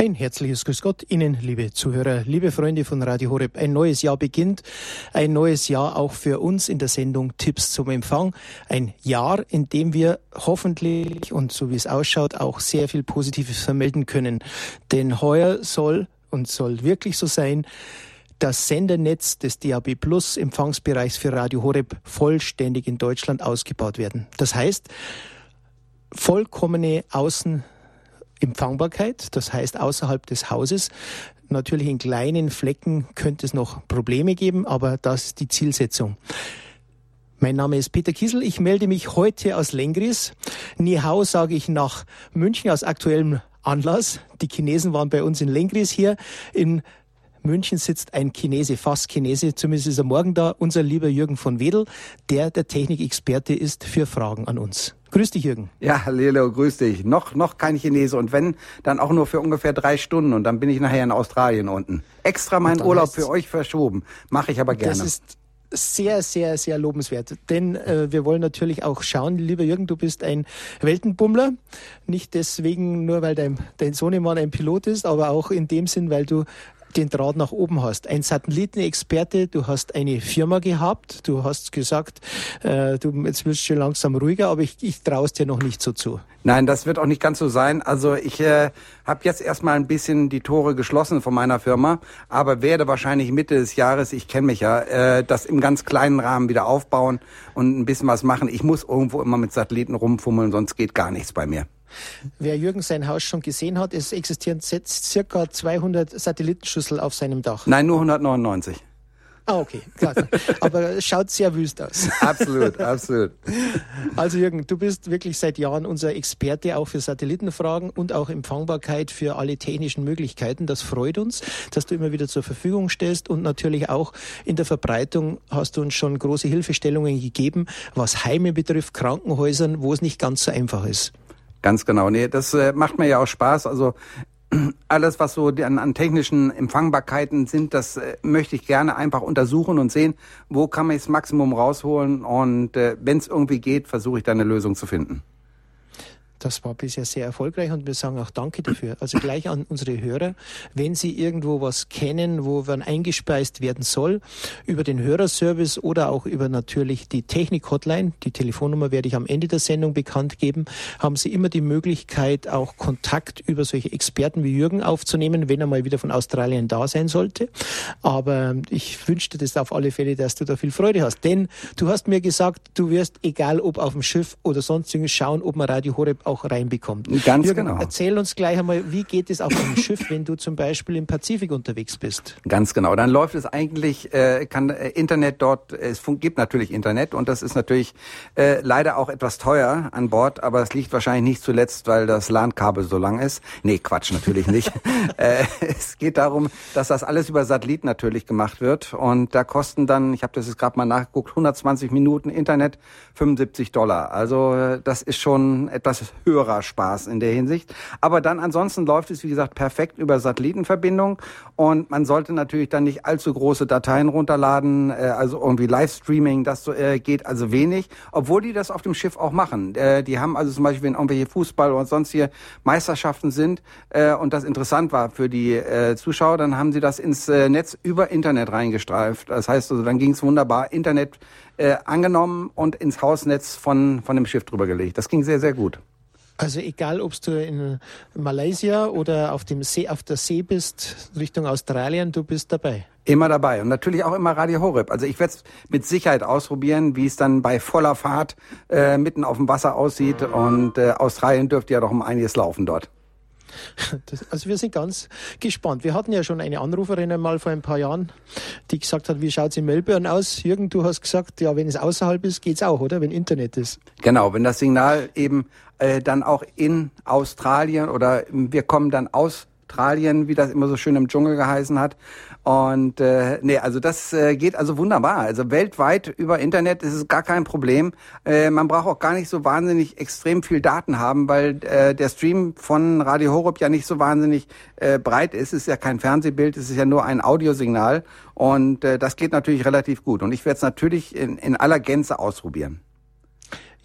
Ein herzliches Grüß Gott Ihnen, liebe Zuhörer, liebe Freunde von Radio Horeb. Ein neues Jahr beginnt, ein neues Jahr auch für uns in der Sendung Tipps zum Empfang. Ein Jahr, in dem wir hoffentlich und so wie es ausschaut auch sehr viel Positives vermelden können. Denn heuer soll und soll wirklich so sein, das Sendernetz des DAB Plus Empfangsbereichs für Radio Horeb vollständig in Deutschland ausgebaut werden. Das heißt, vollkommene Außen Empfangbarkeit, das heißt außerhalb des Hauses. Natürlich in kleinen Flecken könnte es noch Probleme geben, aber das ist die Zielsetzung. Mein Name ist Peter Kiesel. Ich melde mich heute aus Lengris. Nihau sage ich nach München aus aktuellem Anlass. Die Chinesen waren bei uns in Lengris hier. In München sitzt ein Chinese, fast Chinese, zumindest ist er morgen da, unser lieber Jürgen von Wedel, der der Technikexperte ist für Fragen an uns. Grüß dich, Jürgen. Ja, Lelo, grüß dich. Noch, noch kein Chinese und wenn, dann auch nur für ungefähr drei Stunden und dann bin ich nachher in Australien unten. Extra meinen Urlaub für euch verschoben. Mache ich aber gerne. Das ist sehr, sehr, sehr lobenswert. Denn äh, wir wollen natürlich auch schauen, lieber Jürgen, du bist ein Weltenbummler. Nicht deswegen nur, weil dein, dein Sohnemann ein Pilot ist, aber auch in dem Sinn, weil du den Draht nach oben hast. Ein Satellitenexperte, du hast eine Firma gehabt, du hast gesagt, äh, du jetzt wirst schon langsam ruhiger, aber ich, ich traue es dir noch nicht so zu. Nein, das wird auch nicht ganz so sein. Also ich äh, habe jetzt erstmal ein bisschen die Tore geschlossen von meiner Firma, aber werde wahrscheinlich Mitte des Jahres, ich kenne mich ja, äh, das im ganz kleinen Rahmen wieder aufbauen und ein bisschen was machen. Ich muss irgendwo immer mit Satelliten rumfummeln, sonst geht gar nichts bei mir. Wer Jürgen sein Haus schon gesehen hat, es existieren circa 200 Satellitenschüssel auf seinem Dach. Nein, nur 199. Ah, okay, klar. Aber es schaut sehr wüst aus. Absolut, absolut. Also Jürgen, du bist wirklich seit Jahren unser Experte auch für Satellitenfragen und auch Empfangbarkeit für alle technischen Möglichkeiten. Das freut uns, dass du immer wieder zur Verfügung stellst und natürlich auch in der Verbreitung hast du uns schon große Hilfestellungen gegeben, was Heime betrifft, Krankenhäusern, wo es nicht ganz so einfach ist. Ganz genau. Nee, das äh, macht mir ja auch Spaß. Also alles, was so an, an technischen Empfangbarkeiten sind, das äh, möchte ich gerne einfach untersuchen und sehen, wo kann man das Maximum rausholen. Und äh, wenn es irgendwie geht, versuche ich da eine Lösung zu finden. Das war bisher sehr erfolgreich und wir sagen auch Danke dafür. Also gleich an unsere Hörer, wenn Sie irgendwo was kennen, wo man eingespeist werden soll, über den Hörerservice oder auch über natürlich die Technik-Hotline, die Telefonnummer werde ich am Ende der Sendung bekannt geben, haben Sie immer die Möglichkeit, auch Kontakt über solche Experten wie Jürgen aufzunehmen, wenn er mal wieder von Australien da sein sollte. Aber ich wünschte das auf alle Fälle, dass du da viel Freude hast. Denn du hast mir gesagt, du wirst, egal ob auf dem Schiff oder sonstiges, schauen, ob man Radio Horeb auch reinbekommt. Ganz Jürgen, genau. Erzähl uns gleich einmal, wie geht es auf einem Schiff, wenn du zum Beispiel im Pazifik unterwegs bist? Ganz genau. Dann läuft es eigentlich, äh, kann äh, Internet dort, es gibt natürlich Internet und das ist natürlich äh, leider auch etwas teuer an Bord, aber es liegt wahrscheinlich nicht zuletzt, weil das LAN-Kabel so lang ist. Nee, Quatsch, natürlich nicht. äh, es geht darum, dass das alles über Satellit natürlich gemacht wird und da kosten dann, ich habe das jetzt gerade mal nachgeguckt, 120 Minuten Internet 75 Dollar. Also äh, das ist schon etwas höherer Spaß in der Hinsicht. Aber dann ansonsten läuft es, wie gesagt, perfekt über Satellitenverbindung und man sollte natürlich dann nicht allzu große Dateien runterladen, äh, also irgendwie Livestreaming, das äh, geht also wenig, obwohl die das auf dem Schiff auch machen. Äh, die haben also zum Beispiel, wenn irgendwelche Fußball oder sonstige Meisterschaften sind äh, und das interessant war für die äh, Zuschauer, dann haben sie das ins äh, Netz über Internet reingestreift. Das heißt also, dann ging es wunderbar, Internet äh, angenommen und ins Hausnetz von, von dem Schiff drüber gelegt. Das ging sehr, sehr gut. Also egal, ob du in Malaysia oder auf dem See, auf der See bist, Richtung Australien, du bist dabei. Immer dabei und natürlich auch immer Radio Horeb. Also ich werde es mit Sicherheit ausprobieren, wie es dann bei voller Fahrt äh, mitten auf dem Wasser aussieht. Und äh, Australien dürfte ja doch um einiges laufen dort. Das, also wir sind ganz gespannt. Wir hatten ja schon eine Anruferin einmal vor ein paar Jahren, die gesagt hat, wie schaut es in Melbourne aus? Jürgen, du hast gesagt, ja, wenn es außerhalb ist, geht's auch, oder? Wenn Internet ist. Genau, wenn das Signal eben äh, dann auch in Australien oder wir kommen dann aus Australien, wie das immer so schön im Dschungel geheißen hat. Und äh, nee, also das äh, geht also wunderbar. Also weltweit über Internet ist es gar kein Problem. Äh, man braucht auch gar nicht so wahnsinnig extrem viel Daten haben, weil äh, der Stream von Radio Horeb ja nicht so wahnsinnig äh, breit ist. Es ist ja kein Fernsehbild, es ist ja nur ein Audiosignal. Und äh, das geht natürlich relativ gut. Und ich werde es natürlich in, in aller Gänze ausprobieren.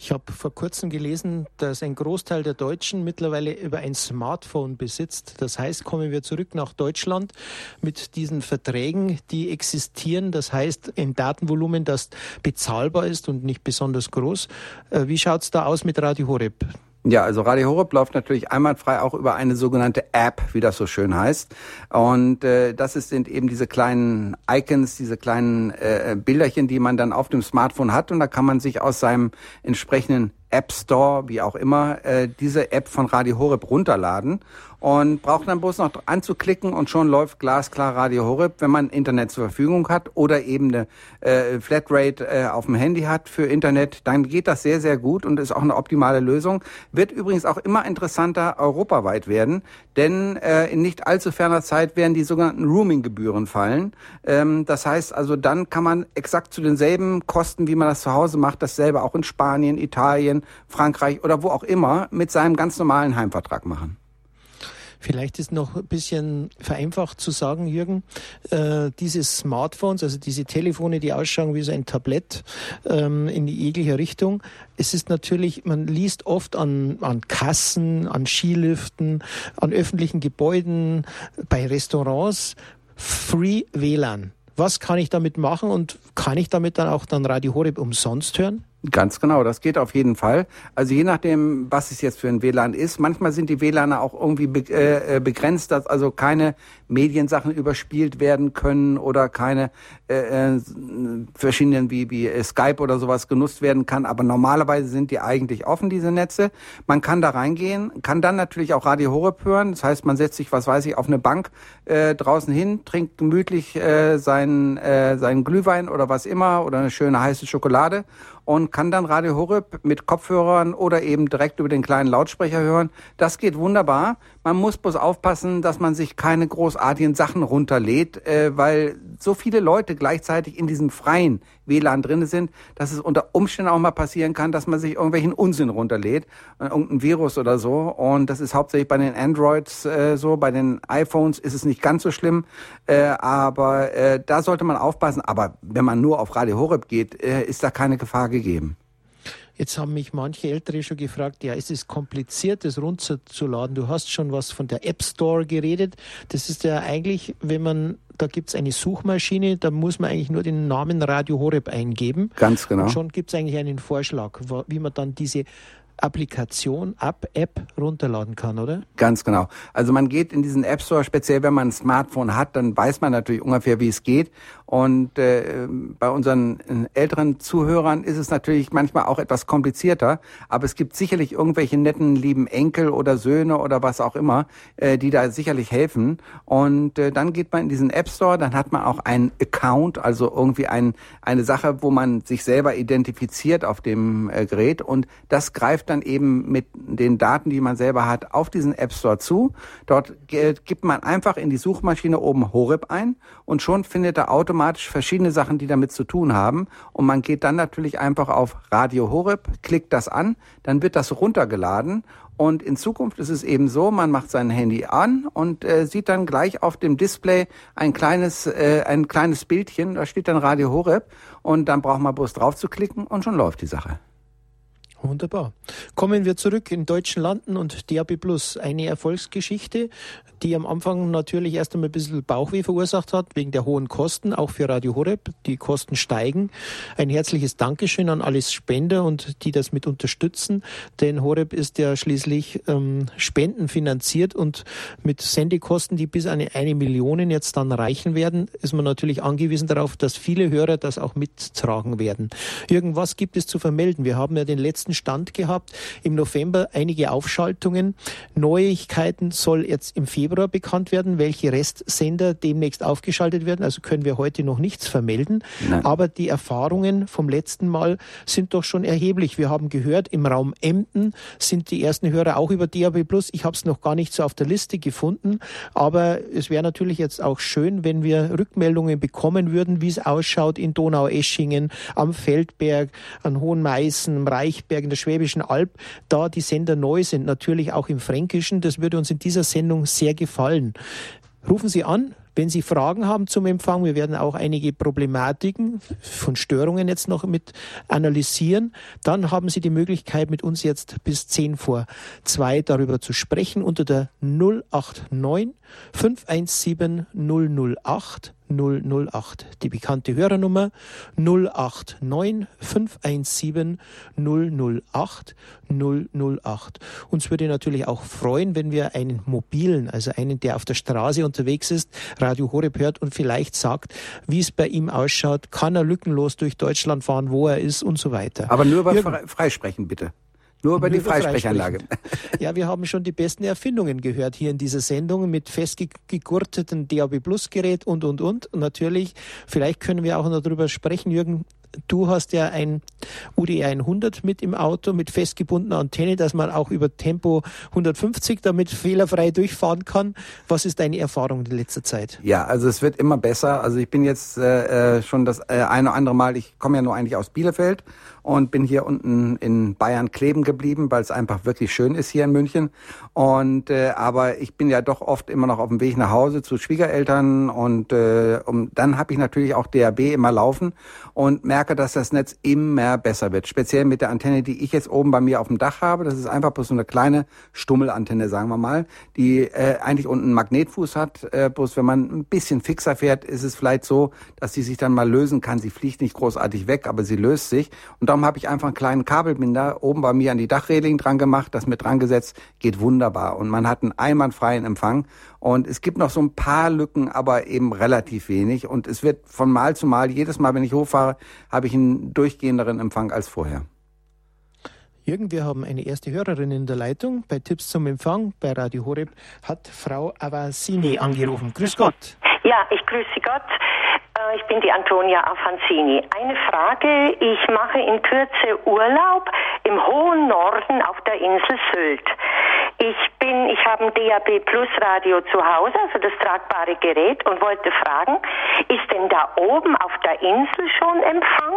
Ich habe vor kurzem gelesen, dass ein Großteil der Deutschen mittlerweile über ein Smartphone besitzt. Das heißt, kommen wir zurück nach Deutschland mit diesen Verträgen, die existieren. Das heißt, ein Datenvolumen, das bezahlbar ist und nicht besonders groß. Äh, wie schaut es da aus mit Radio Horeb? Ja, also Radio Horeb läuft natürlich einwandfrei auch über eine sogenannte App, wie das so schön heißt. Und äh, das ist, sind eben diese kleinen Icons, diese kleinen äh, Bilderchen, die man dann auf dem Smartphone hat. Und da kann man sich aus seinem entsprechenden App Store, wie auch immer, äh, diese App von Radio Horeb runterladen und braucht dann bloß noch anzuklicken und schon läuft glasklar Radio Horeb, wenn man Internet zur Verfügung hat oder eben eine äh, Flatrate äh, auf dem Handy hat für Internet, dann geht das sehr, sehr gut und ist auch eine optimale Lösung. Wird übrigens auch immer interessanter europaweit werden, denn äh, in nicht allzu ferner Zeit werden die sogenannten Roaming-Gebühren fallen. Ähm, das heißt also, dann kann man exakt zu denselben Kosten, wie man das zu Hause macht, dasselbe auch in Spanien, Italien, Frankreich oder wo auch immer mit seinem ganz normalen Heimvertrag machen. Vielleicht ist noch ein bisschen vereinfacht zu sagen, Jürgen, äh, diese Smartphones, also diese Telefone, die ausschauen wie so ein Tablett ähm, in die jegliche Richtung. Es ist natürlich, man liest oft an, an Kassen, an Skiliften, an öffentlichen Gebäuden, bei Restaurants, Free WLAN. Was kann ich damit machen und kann ich damit dann auch dann Radio Horeb umsonst hören? Ganz genau, das geht auf jeden Fall. Also je nachdem, was es jetzt für ein WLAN ist. Manchmal sind die WLAN auch irgendwie äh, äh, begrenzt, dass also keine Mediensachen überspielt werden können oder keine äh, äh, verschiedenen wie, wie Skype oder sowas genutzt werden kann. Aber normalerweise sind die eigentlich offen, diese Netze. Man kann da reingehen, kann dann natürlich auch Radio Horeb hören. Das heißt, man setzt sich, was weiß ich, auf eine Bank äh, draußen hin, trinkt gemütlich äh, seinen, äh, seinen Glühwein oder was immer oder eine schöne heiße Schokolade und kann dann Radio Horeb mit Kopfhörern oder eben direkt über den kleinen Lautsprecher hören. Das geht wunderbar. Man muss bloß aufpassen, dass man sich keine großartigen Sachen runterlädt, äh, weil so viele Leute gleichzeitig in diesem freien WLAN drinne sind, dass es unter Umständen auch mal passieren kann, dass man sich irgendwelchen Unsinn runterlädt, äh, irgendein Virus oder so. Und das ist hauptsächlich bei den Androids äh, so, bei den iPhones ist es nicht ganz so schlimm, äh, aber äh, da sollte man aufpassen. Aber wenn man nur auf Radio Horeb geht, äh, ist da keine Gefahr gegeben. Jetzt haben mich manche Ältere schon gefragt, ja, es ist kompliziert, das runterzuladen. Du hast schon was von der App Store geredet. Das ist ja eigentlich, wenn man, da gibt es eine Suchmaschine, da muss man eigentlich nur den Namen Radio Horeb eingeben. Ganz genau. Und schon gibt es eigentlich einen Vorschlag, wie man dann diese Applikation, App-App runterladen kann, oder? Ganz genau. Also man geht in diesen App Store, speziell wenn man ein Smartphone hat, dann weiß man natürlich ungefähr, wie es geht. Und äh, bei unseren äh, älteren Zuhörern ist es natürlich manchmal auch etwas komplizierter, aber es gibt sicherlich irgendwelche netten, lieben Enkel oder Söhne oder was auch immer, äh, die da sicherlich helfen. Und äh, dann geht man in diesen App Store, dann hat man auch einen Account, also irgendwie ein, eine Sache, wo man sich selber identifiziert auf dem äh, Gerät und das greift dann eben mit den Daten, die man selber hat, auf diesen App Store zu. Dort äh, gibt man einfach in die Suchmaschine oben Horeb ein und schon findet er automatisch verschiedene Sachen, die damit zu tun haben. Und man geht dann natürlich einfach auf Radio Horeb, klickt das an, dann wird das runtergeladen und in Zukunft ist es eben so, man macht sein Handy an und äh, sieht dann gleich auf dem Display ein kleines, äh, ein kleines Bildchen, da steht dann Radio Horeb und dann braucht man bloß drauf zu klicken und schon läuft die Sache. Wunderbar. Kommen wir zurück in deutschen Landen und DAB Plus. Eine Erfolgsgeschichte, die am Anfang natürlich erst einmal ein bisschen Bauchweh verursacht hat, wegen der hohen Kosten, auch für Radio Horeb. Die Kosten steigen. Ein herzliches Dankeschön an alle Spender und die das mit unterstützen, denn Horeb ist ja schließlich ähm, spendenfinanziert und mit Sendekosten, die bis eine, eine Million jetzt dann reichen werden, ist man natürlich angewiesen darauf, dass viele Hörer das auch mittragen werden. Irgendwas gibt es zu vermelden. Wir haben ja den letzten letzten Stand gehabt. Im November einige Aufschaltungen. Neuigkeiten soll jetzt im Februar bekannt werden, welche Restsender demnächst aufgeschaltet werden. Also können wir heute noch nichts vermelden. Nein. Aber die Erfahrungen vom letzten Mal sind doch schon erheblich. Wir haben gehört, im Raum Emden sind die ersten Hörer auch über DAB Plus. Ich habe es noch gar nicht so auf der Liste gefunden. Aber es wäre natürlich jetzt auch schön, wenn wir Rückmeldungen bekommen würden, wie es ausschaut in Donaueschingen, am Feldberg, an Hohen Meißen, am Reichberg, in der Schwäbischen Alb, da die Sender neu sind, natürlich auch im Fränkischen. Das würde uns in dieser Sendung sehr gefallen. Rufen Sie an, Wenn Sie Fragen haben zum Empfang, wir werden auch einige Problematiken von Störungen jetzt noch mit analysieren, dann haben Sie die Möglichkeit, mit uns jetzt bis 10 vor 2 darüber zu sprechen unter der 089 517 008 008. Die bekannte Hörernummer 089 517 008 008. Uns würde natürlich auch freuen, wenn wir einen mobilen, also einen, der auf der Straße unterwegs ist, Radio Horeb hört und vielleicht sagt, wie es bei ihm ausschaut, kann er lückenlos durch Deutschland fahren, wo er ist und so weiter. Aber nur über Freisprechen, bitte. Nur über Nur die Freisprechanlage. Ja, wir haben schon die besten Erfindungen gehört hier in dieser Sendung mit festgegurteten DAB Plus Gerät und, und, und. Und natürlich, vielleicht können wir auch noch darüber sprechen, Jürgen, Du hast ja ein UDR 100 mit im Auto mit festgebundener Antenne, dass man auch über Tempo 150 damit fehlerfrei durchfahren kann. Was ist deine Erfahrung in letzter Zeit? Ja, also es wird immer besser. Also ich bin jetzt äh, äh schon das äh, eine oder andere Mal, ich komme ja nur eigentlich aus Bielefeld und bin hier unten in Bayern kleben geblieben, weil es einfach wirklich schön ist hier in München. Und äh, aber ich bin ja doch oft immer noch auf dem Weg nach Hause zu Schwiegereltern und äh, um, dann habe ich natürlich auch DAB immer laufen und merke, dass das Netz immer besser wird. Speziell mit der Antenne, die ich jetzt oben bei mir auf dem Dach habe. Das ist einfach bloß so eine kleine Stummelantenne, sagen wir mal, die äh, eigentlich unten einen Magnetfuß hat. Äh, bloß wenn man ein bisschen fixer fährt, ist es vielleicht so, dass sie sich dann mal lösen kann. Sie fliegt nicht großartig weg, aber sie löst sich. Und darum habe ich einfach einen kleinen Kabelbinder oben bei mir an die Dachreling dran gemacht, das mit dran gesetzt, geht wunderbar. Und man hat einen einwandfreien Empfang. Und es gibt noch so ein paar Lücken, aber eben relativ wenig. Und es wird von Mal zu Mal, jedes Mal, wenn ich hochfahre, habe ich einen durchgehenderen Empfang als vorher. Jürgen, wir haben eine erste Hörerin in der Leitung. Bei Tipps zum Empfang bei Radio Horeb hat Frau Avasini angerufen. Grüß Gott. Ja, ich grüße Gott. Äh, ich bin die Antonia Afanzini. Eine Frage. Ich mache in Kürze Urlaub im hohen Norden auf der Insel Sylt. Ich bin, ich habe ein DAB Plus Radio zu Hause, also das tragbare Gerät und wollte fragen, ist denn da oben auf der Insel schon Empfang?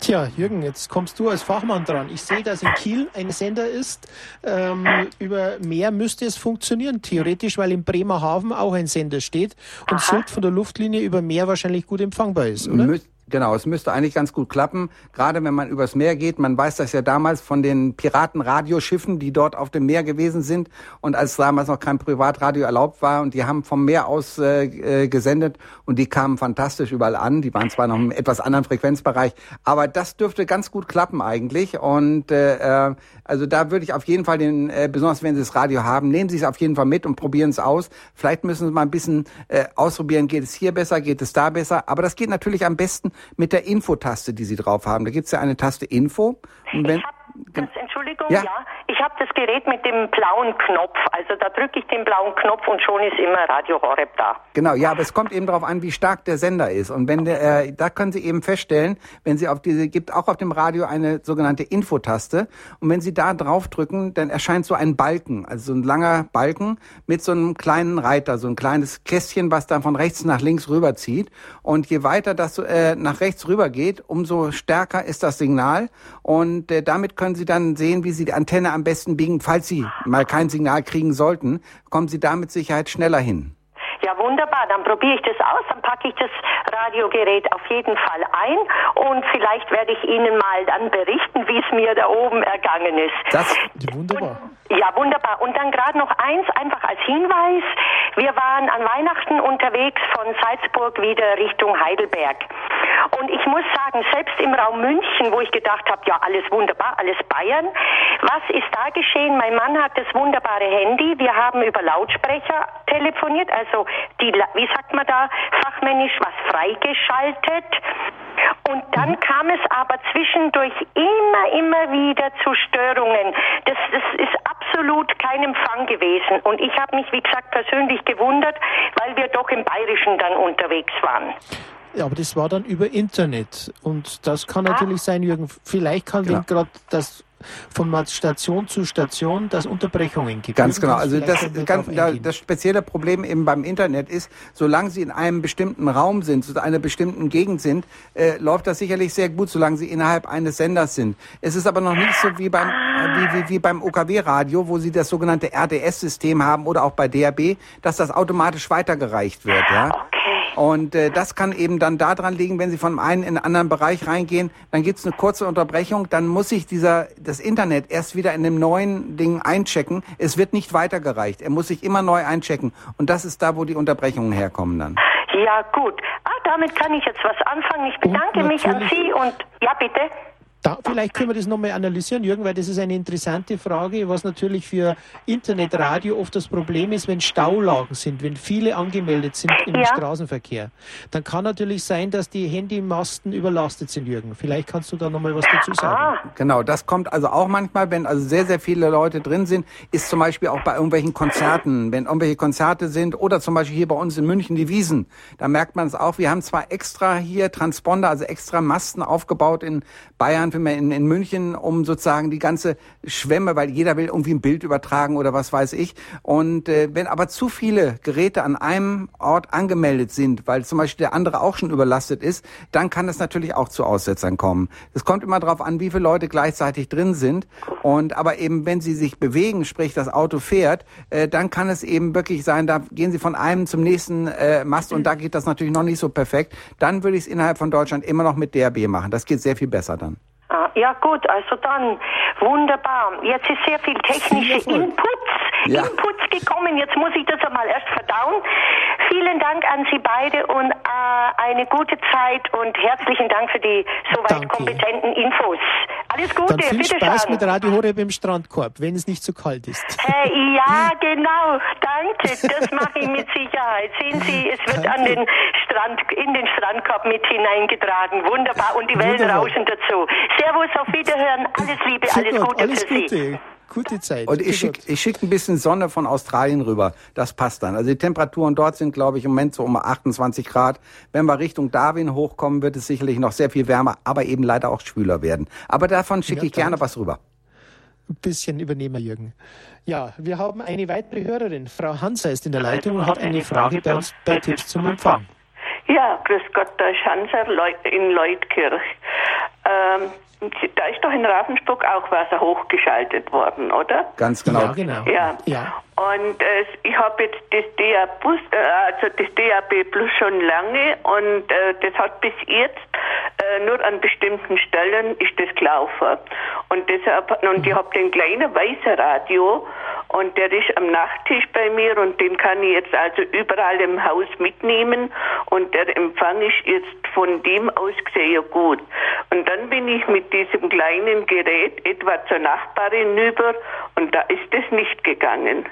Tja, Jürgen, jetzt kommst du als Fachmann dran. Ich sehe, dass in Kiel ein Sender ist. Ähm, über Meer müsste es funktionieren, theoretisch, weil in Bremerhaven auch ein Sender steht und Sylt von der Luftlinie über Meer wahrscheinlich gut empfangbar ist, oder? Mü Genau, es müsste eigentlich ganz gut klappen, gerade wenn man übers Meer geht. Man weiß das ja damals von den Piratenradioschiffen, die dort auf dem Meer gewesen sind und als damals noch kein Privatradio erlaubt war und die haben vom Meer aus äh, äh, gesendet und die kamen fantastisch überall an. Die waren zwar noch im etwas anderen Frequenzbereich, aber das dürfte ganz gut klappen eigentlich und äh, äh also da würde ich auf jeden Fall den, äh, besonders wenn Sie das Radio haben, nehmen Sie es auf jeden Fall mit und probieren es aus. Vielleicht müssen Sie mal ein bisschen äh, ausprobieren, geht es hier besser, geht es da besser, aber das geht natürlich am besten mit der Infotaste, die Sie drauf haben. Da gibt es ja eine Taste Info. Und wenn, das, Entschuldigung, ja, ja ich habe das Gerät mit dem blauen Knopf. Also da drücke ich den blauen Knopf und schon ist immer Radio Horeb da. Genau, ja, aber es kommt eben darauf an, wie stark der Sender ist. Und wenn der, äh, da können Sie eben feststellen, wenn Sie auf diese, gibt auch auf dem Radio eine sogenannte Infotaste. Und wenn Sie da drauf drücken, dann erscheint so ein Balken, also so ein langer Balken mit so einem kleinen Reiter, so ein kleines Kästchen, was dann von rechts nach links rüberzieht. Und je weiter das äh, nach rechts rüber geht, umso stärker ist das Signal. Und äh, damit können Sie dann sehen, wie Sie die Antenne am besten biegen, falls Sie mal kein Signal kriegen sollten, kommen Sie da mit Sicherheit schneller hin. Ja, wunderbar. Dann probiere ich das aus. Dann packe ich das Radiogerät auf jeden Fall ein und vielleicht werde ich Ihnen mal dann berichten, wie es mir da oben ergangen ist. Das wunderbar. Und, ja, wunderbar. Und dann gerade noch eins einfach als Hinweis. Wir waren an Weihnachten unterwegs von Salzburg wieder Richtung Heidelberg. Und ich muss sagen, selbst im Raum München, wo ich gedacht habe, ja, alles wunderbar, alles Bayern, was ist da geschehen? Mein Mann hat das wunderbare Handy. Wir haben über Lautsprecher telefoniert, also die, wie sagt man da, fachmännisch was freigeschaltet. Und dann mhm. kam es aber zwischendurch immer, immer wieder zu Störungen. Das, das ist absolut kein Empfang gewesen. Und ich habe mich, wie gesagt, persönlich gewundert, weil wir doch im Bayerischen dann unterwegs waren. Ja, aber das war dann über Internet. Und das kann ah. natürlich sein, Jürgen. Vielleicht kann, genau. gerade das von Station zu Station, dass Unterbrechungen gibt. Ganz genau. Also das, ganz, das spezielle Problem eben beim Internet ist, solange Sie in einem bestimmten Raum sind, zu einer bestimmten Gegend sind, äh, läuft das sicherlich sehr gut, solange Sie innerhalb eines Senders sind. Es ist aber noch nicht so wie beim, äh, wie, wie, wie beim OKW-Radio, wo Sie das sogenannte RDS-System haben oder auch bei DAB, dass das automatisch weitergereicht wird. Ja? Und äh, das kann eben dann daran liegen, wenn Sie von einem in einen anderen Bereich reingehen, dann gibt es eine kurze Unterbrechung, dann muss sich dieser das Internet erst wieder in dem neuen Ding einchecken. Es wird nicht weitergereicht. Er muss sich immer neu einchecken. Und das ist da, wo die Unterbrechungen herkommen dann. Ja, gut. Ah, damit kann ich jetzt was anfangen. Ich bedanke mich an Sie und ja, bitte. Da, vielleicht können wir das nochmal analysieren, Jürgen, weil das ist eine interessante Frage, was natürlich für Internetradio oft das Problem ist, wenn Staulagen sind, wenn viele angemeldet sind im ja. Straßenverkehr. Dann kann natürlich sein, dass die Handymasten überlastet sind, Jürgen. Vielleicht kannst du da nochmal was dazu sagen. Ah. Genau, das kommt also auch manchmal, wenn also sehr, sehr viele Leute drin sind, ist zum Beispiel auch bei irgendwelchen Konzerten, wenn irgendwelche Konzerte sind oder zum Beispiel hier bei uns in München die Wiesen, da merkt man es auch, wir haben zwar extra hier Transponder, also extra Masten aufgebaut in Bayern, Bayern, vielmehr in, in München, um sozusagen die ganze Schwemme, weil jeder will irgendwie ein Bild übertragen oder was weiß ich. Und äh, wenn aber zu viele Geräte an einem Ort angemeldet sind, weil zum Beispiel der andere auch schon überlastet ist, dann kann es natürlich auch zu Aussetzern kommen. Es kommt immer darauf an, wie viele Leute gleichzeitig drin sind. Und aber eben, wenn sie sich bewegen, sprich das Auto fährt, äh, dann kann es eben wirklich sein, da gehen sie von einem zum nächsten äh, Mast und da geht das natürlich noch nicht so perfekt. Dann würde ich es innerhalb von Deutschland immer noch mit DRB machen. Das geht sehr viel besser dann. Ah, ja gut, also dann wunderbar. Jetzt ist sehr viel technische Inputs, ja. Inputs gekommen. Jetzt muss ich das einmal erst verdauen. Vielen Dank an Sie beide und äh, eine gute Zeit und herzlichen Dank für die soweit Danke. kompetenten Infos. Alles Gute, Dann viel Spaß schauen. mit Radio Horeb im Strandkorb, wenn es nicht zu kalt ist. Äh, ja, genau. Danke. Das mache ich mit Sicherheit. Sehen Sie, es wird Danke. an den Strand, in den Strandkorb mit hineingetragen. Wunderbar. Und die Wellen rauschen dazu. Servus, auf Wiederhören. Alles Liebe, alles Super, Gute alles für Gute. Sie. Gute Zeit. Und ich schicke ich schick ein bisschen Sonne von Australien rüber. Das passt dann. Also die Temperaturen dort sind, glaube ich, im Moment so um 28 Grad. Wenn wir Richtung Darwin hochkommen, wird es sicherlich noch sehr viel wärmer, aber eben leider auch schwüler werden. Aber davon schicke ja, ich gerne was rüber. Ein bisschen übernehmen, Jürgen. Ja, wir haben eine weitere Hörerin. Frau Hanser ist in der Leitung und hat eine Frage bei uns bei Tipps zum Empfang. Ja, grüß Gott, der Schanzer in Leutkirch. Ähm, da ist doch in Ravensburg auch Wasser hochgeschaltet worden, oder? Ganz genau. Ja, genau. Ja. ja. Und äh, ich habe jetzt das DAB, äh, also das DAB Plus schon lange und äh, das hat bis jetzt äh, nur an bestimmten Stellen ist das gelaufen. Und deshalb und ich habe den kleinen weißen Radio und der ist am Nachttisch bei mir und den kann ich jetzt also überall im Haus mitnehmen und der Empfang ist jetzt von dem aus gesehen gut. Und dann bin ich mit diesem kleinen Gerät etwa zur Nachbarin rüber und da ist es nicht gegangen.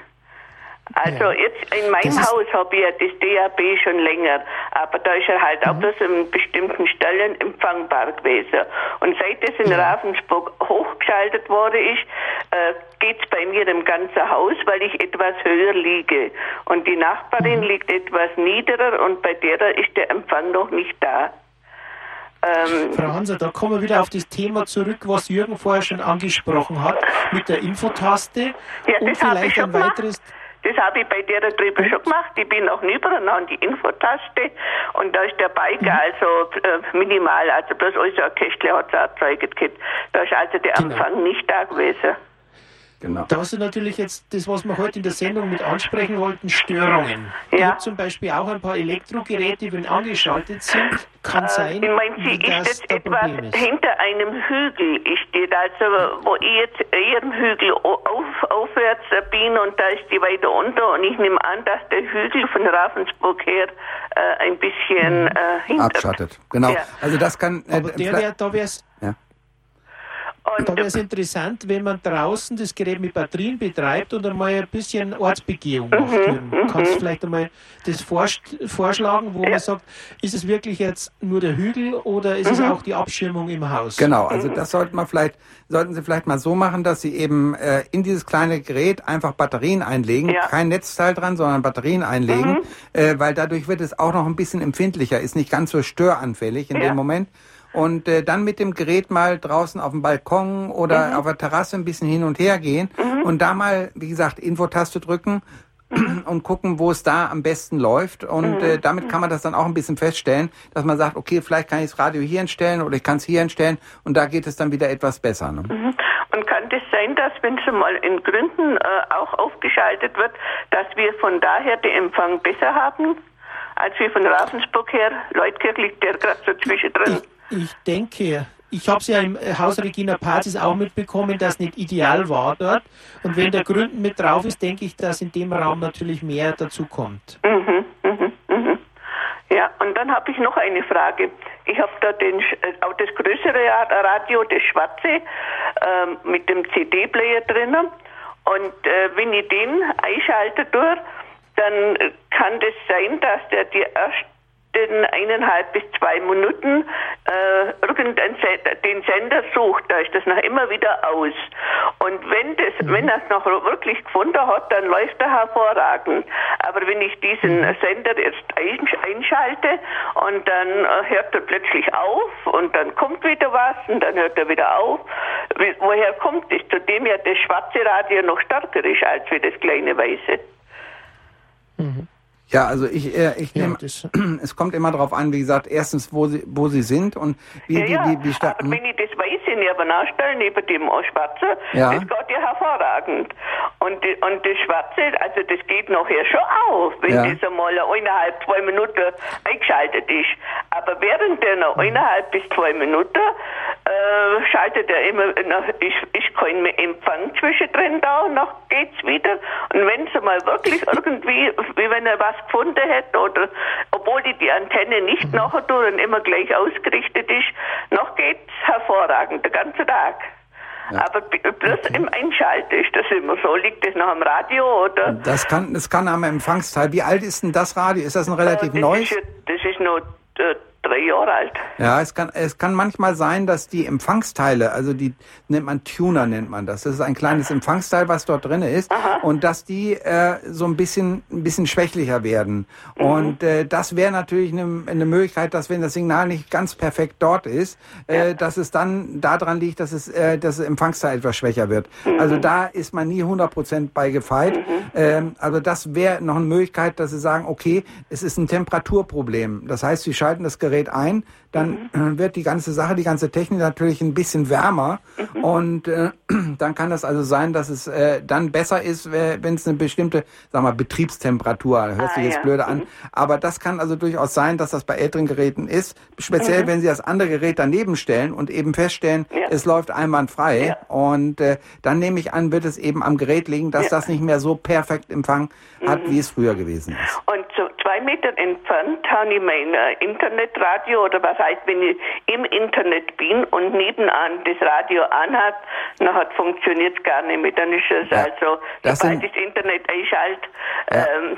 Also ja. jetzt in meinem Haus habe ich ja das DAB schon länger, aber da ist er halt mhm. auch bloß an bestimmten Stellen empfangbar gewesen. Und seit es in ja. Ravensburg hochgeschaltet wurde ist, äh, geht es bei mir im ganzen Haus, weil ich etwas höher liege. Und die Nachbarin mhm. liegt etwas niederer und bei der ist der Empfang noch nicht da. Ähm, Frau Hanser, da kommen wir wieder auf das Thema zurück, was Jürgen vorher schon angesprochen hat, mit der Infotaste ja, und vielleicht ein weiteres. Gemacht. Das habe ich bei der da drüben schon gemacht. Ich bin auch und an die Infotaste und da ist der Biker mhm. also äh, minimal, also bloß unser Kästle hat es erzeugt gehabt. Da ist also der genau. Empfang nicht da gewesen. Genau. Da hast du natürlich jetzt das, was wir heute in der Sendung mit ansprechen wollten, Störungen. Ja. Ich habe zum Beispiel auch ein paar Elektrogeräte, wenn angeschaltet sind, kann äh, sein, ich meine, sie ist jetzt etwas ist. hinter einem Hügel. Ich stehe also, wo ich jetzt ihren Hügel auf, aufwärts bin und da ist die weiter unter und ich nehme an, dass der Hügel von Ravensburg her äh, ein bisschen äh, hinter. Abschattet, genau. Ja. Also das kann... Äh, Aber der, der, da wäre es und da wäre es interessant, wenn man draußen das Gerät mit Batterien betreibt und einmal ein bisschen Ortsbegehung macht. Mhm, mhm. Kannst du vielleicht einmal das vorschlagen, wo ja. man sagt, ist es wirklich jetzt nur der Hügel oder ist mhm. es auch die Abschirmung im Haus? Genau, also das sollte man vielleicht, sollten Sie vielleicht mal so machen, dass Sie eben äh, in dieses kleine Gerät einfach Batterien einlegen, ja. kein Netzteil dran, sondern Batterien einlegen, mhm. äh, weil dadurch wird es auch noch ein bisschen empfindlicher, ist nicht ganz so störanfällig in ja. dem Moment. Und äh, dann mit dem Gerät mal draußen auf dem Balkon oder mhm. auf der Terrasse ein bisschen hin und her gehen mhm. und da mal, wie gesagt, Infotaste drücken und gucken, wo es da am besten läuft. Und äh, damit kann man das dann auch ein bisschen feststellen, dass man sagt, okay, vielleicht kann ich das Radio hier hinstellen oder ich kann es hier hinstellen und da geht es dann wieder etwas besser. Ne? Mhm. Und kann das sein, dass wenn es mal in Gründen äh, auch aufgeschaltet wird, dass wir von daher den Empfang besser haben, als wir von Ravensburg her? Leutkirch liegt der gerade so zwischendrin. Ich, denke, ich habe es ja im Haus Regina Pazis auch mitbekommen, dass nicht ideal war dort. Und wenn der Gründen mit drauf ist, denke ich, dass in dem Raum natürlich mehr dazu kommt. Mhm, mhm, mhm. Ja, und dann habe ich noch eine Frage. Ich habe da den, äh, auch das größere Radio, das schwarze, äh, mit dem CD-Player drinnen. Und äh, wenn ich den einschalte durch, dann kann das sein, dass der die erst den eineinhalb bis zwei Minuten äh, irgendein den Sender sucht, da ist das noch immer wieder aus. Und wenn das, mhm. wenn er es noch wirklich gefunden hat, dann läuft er hervorragend. Aber wenn ich diesen mhm. Sender jetzt einschalte und dann äh, hört er plötzlich auf und dann kommt wieder was und dann hört er wieder auf. Woher kommt das? Zudem ja das schwarze Radio noch stärker ist als wie das kleine weiße. Mhm. Ja, also ich, äh, ich ja, nehme, es kommt immer darauf an, wie gesagt, erstens, wo sie, wo sie sind und wie, ja, wie, wie, wie stark. Wenn ich das Weiße neben nachstelle, neben dem Schwarzen, ja. das geht ja hervorragend. Und, die, und das Schwarze, also das geht nachher schon auf, wenn ja. das einmal eineinhalb, zwei Minuten eingeschaltet ist. Aber während der noch mhm. eineinhalb bis zwei Minuten äh, schaltet er immer, noch, ist, ist kein mehr Empfang zwischendrin da, noch geht's wieder. Und wenn es mal wirklich irgendwie, wie wenn er was gefunden hätte oder obwohl die, die Antenne nicht mhm. nachher durch und immer gleich ausgerichtet ist, noch geht's hervorragend, den ganzen Tag. Ja. Aber bloß okay. im Einschalten ist das immer so. Liegt das noch am Radio oder? Das kann, das kann am Empfangsteil. Wie alt ist denn das Radio? Ist das ein relativ äh, das neues? Ist, das ist nur äh, drei Jahre alt. Ja, es kann, es kann manchmal sein, dass die Empfangsteile, also die nennt man Tuner, nennt man das. Das ist ein kleines Empfangsteil, was dort drin ist. Aha. Und dass die äh, so ein bisschen, ein bisschen schwächlicher werden. Mhm. Und äh, das wäre natürlich eine, eine Möglichkeit, dass wenn das Signal nicht ganz perfekt dort ist, äh, ja. dass es dann daran liegt, dass es äh, das Empfangsteil etwas schwächer wird. Mhm. Also da ist man nie 100% bei gefeit. Mhm. Ähm, also das wäre noch eine Möglichkeit, dass sie sagen, okay, es ist ein Temperaturproblem. Das heißt, sie schalten das Gerät Gerät ein, dann mhm. wird die ganze Sache, die ganze Technik natürlich ein bisschen wärmer mhm. und äh, dann kann das also sein, dass es äh, dann besser ist, wenn es eine bestimmte, sag mal, Betriebstemperatur, hört ah, sich jetzt ja. blöde an, mhm. aber das kann also durchaus sein, dass das bei älteren Geräten ist, speziell mhm. wenn Sie das andere Gerät daneben stellen und eben feststellen, ja. es läuft einwandfrei ja. und äh, dann nehme ich an, wird es eben am Gerät liegen, dass das nicht mehr so perfekt Empfang hat, mhm. wie es früher gewesen ist. Und so zwei Meter entfernt habe ich mein äh, Internetradio oder was heißt, wenn ich im Internet bin und nebenan das Radio anhat, dann funktioniert es gar nicht mehr. Dann ist es ja, also, sobald das Internet einschaltet, ja. ähm,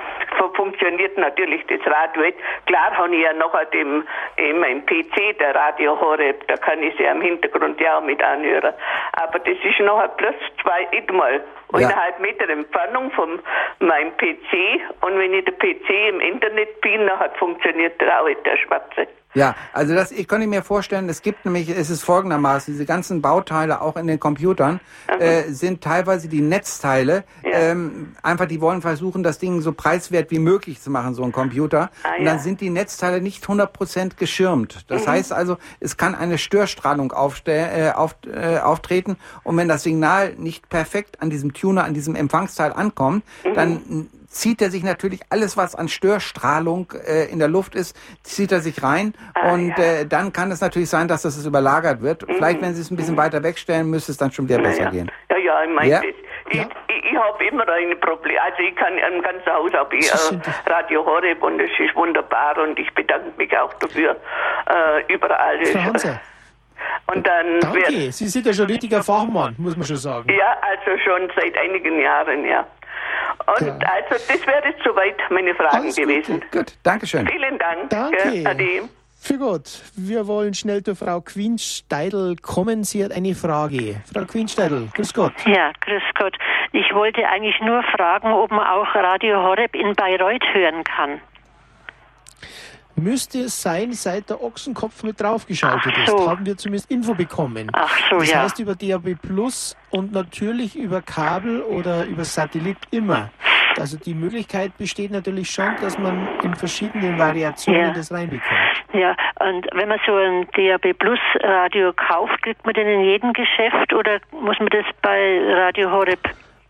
funktioniert natürlich das Radio. Klar habe ich ja noch dem, in meinem PC der Radio Horeb, da kann ich sie am Hintergrund ja auch mit anhören. Aber das ist noch plus zwei, mal eineinhalb ja. Meter Entfernung von meinem PC und wenn ich der PC im Internet bin, dann hat funktioniert der auch der schwarze. Ja, also das, ich könnte mir vorstellen, es gibt nämlich, es ist folgendermaßen, diese ganzen Bauteile auch in den Computern äh, sind teilweise die Netzteile, ja. ähm, einfach die wollen versuchen, das Ding so preiswert wie möglich zu machen, so ein Computer. Ah, und dann ja. sind die Netzteile nicht 100% geschirmt. Das mhm. heißt also, es kann eine Störstrahlung äh, auf, äh, auftreten und wenn das Signal nicht perfekt an diesem Tuner, an diesem Empfangsteil ankommt, mhm. dann zieht er sich natürlich alles, was an Störstrahlung äh, in der Luft ist, zieht er sich rein. Ah, und ja. äh, dann kann es natürlich sein, dass das überlagert wird. Mhm. Vielleicht, wenn Sie es ein bisschen mhm. weiter wegstellen, müsste es dann schon wieder besser ja. gehen. Ja, ja, ich meine, ja? ich, ja? ich, ich habe immer ein Problem. Also ich kann im ganzen Haus habe ich äh, Radio Horeb und es ist wunderbar und ich bedanke mich auch dafür äh, überall. Und dann Danke, Sie sind ja schon richtiger Fachmann, muss man schon sagen. Ja, also schon seit einigen Jahren, ja. Und ja. also das wäre jetzt soweit meine Fragen Alles gewesen. Gut, gut, Dankeschön. Vielen Dank. Danke. Ade. Für gut. Wir wollen schnell zu Frau Queensteidel kommen. Sie hat eine Frage. Frau Queensteidel, grüß Gott. Ja, grüß Gott. Ich wollte eigentlich nur fragen, ob man auch Radio Horeb in Bayreuth hören kann. Müsste es sein, seit der Ochsenkopf mit draufgeschaltet so. ist. Haben wir zumindest Info bekommen. Ach so, das ja. heißt über DAB Plus und natürlich über Kabel oder über Satellit immer. Also die Möglichkeit besteht natürlich schon, dass man in verschiedenen Variationen Ja. das reinbekommt. Ja, und wenn man so ein DAB Plus Radio kauft, kriegt man den in jedem Geschäft oder muss man das bei Radio Horeb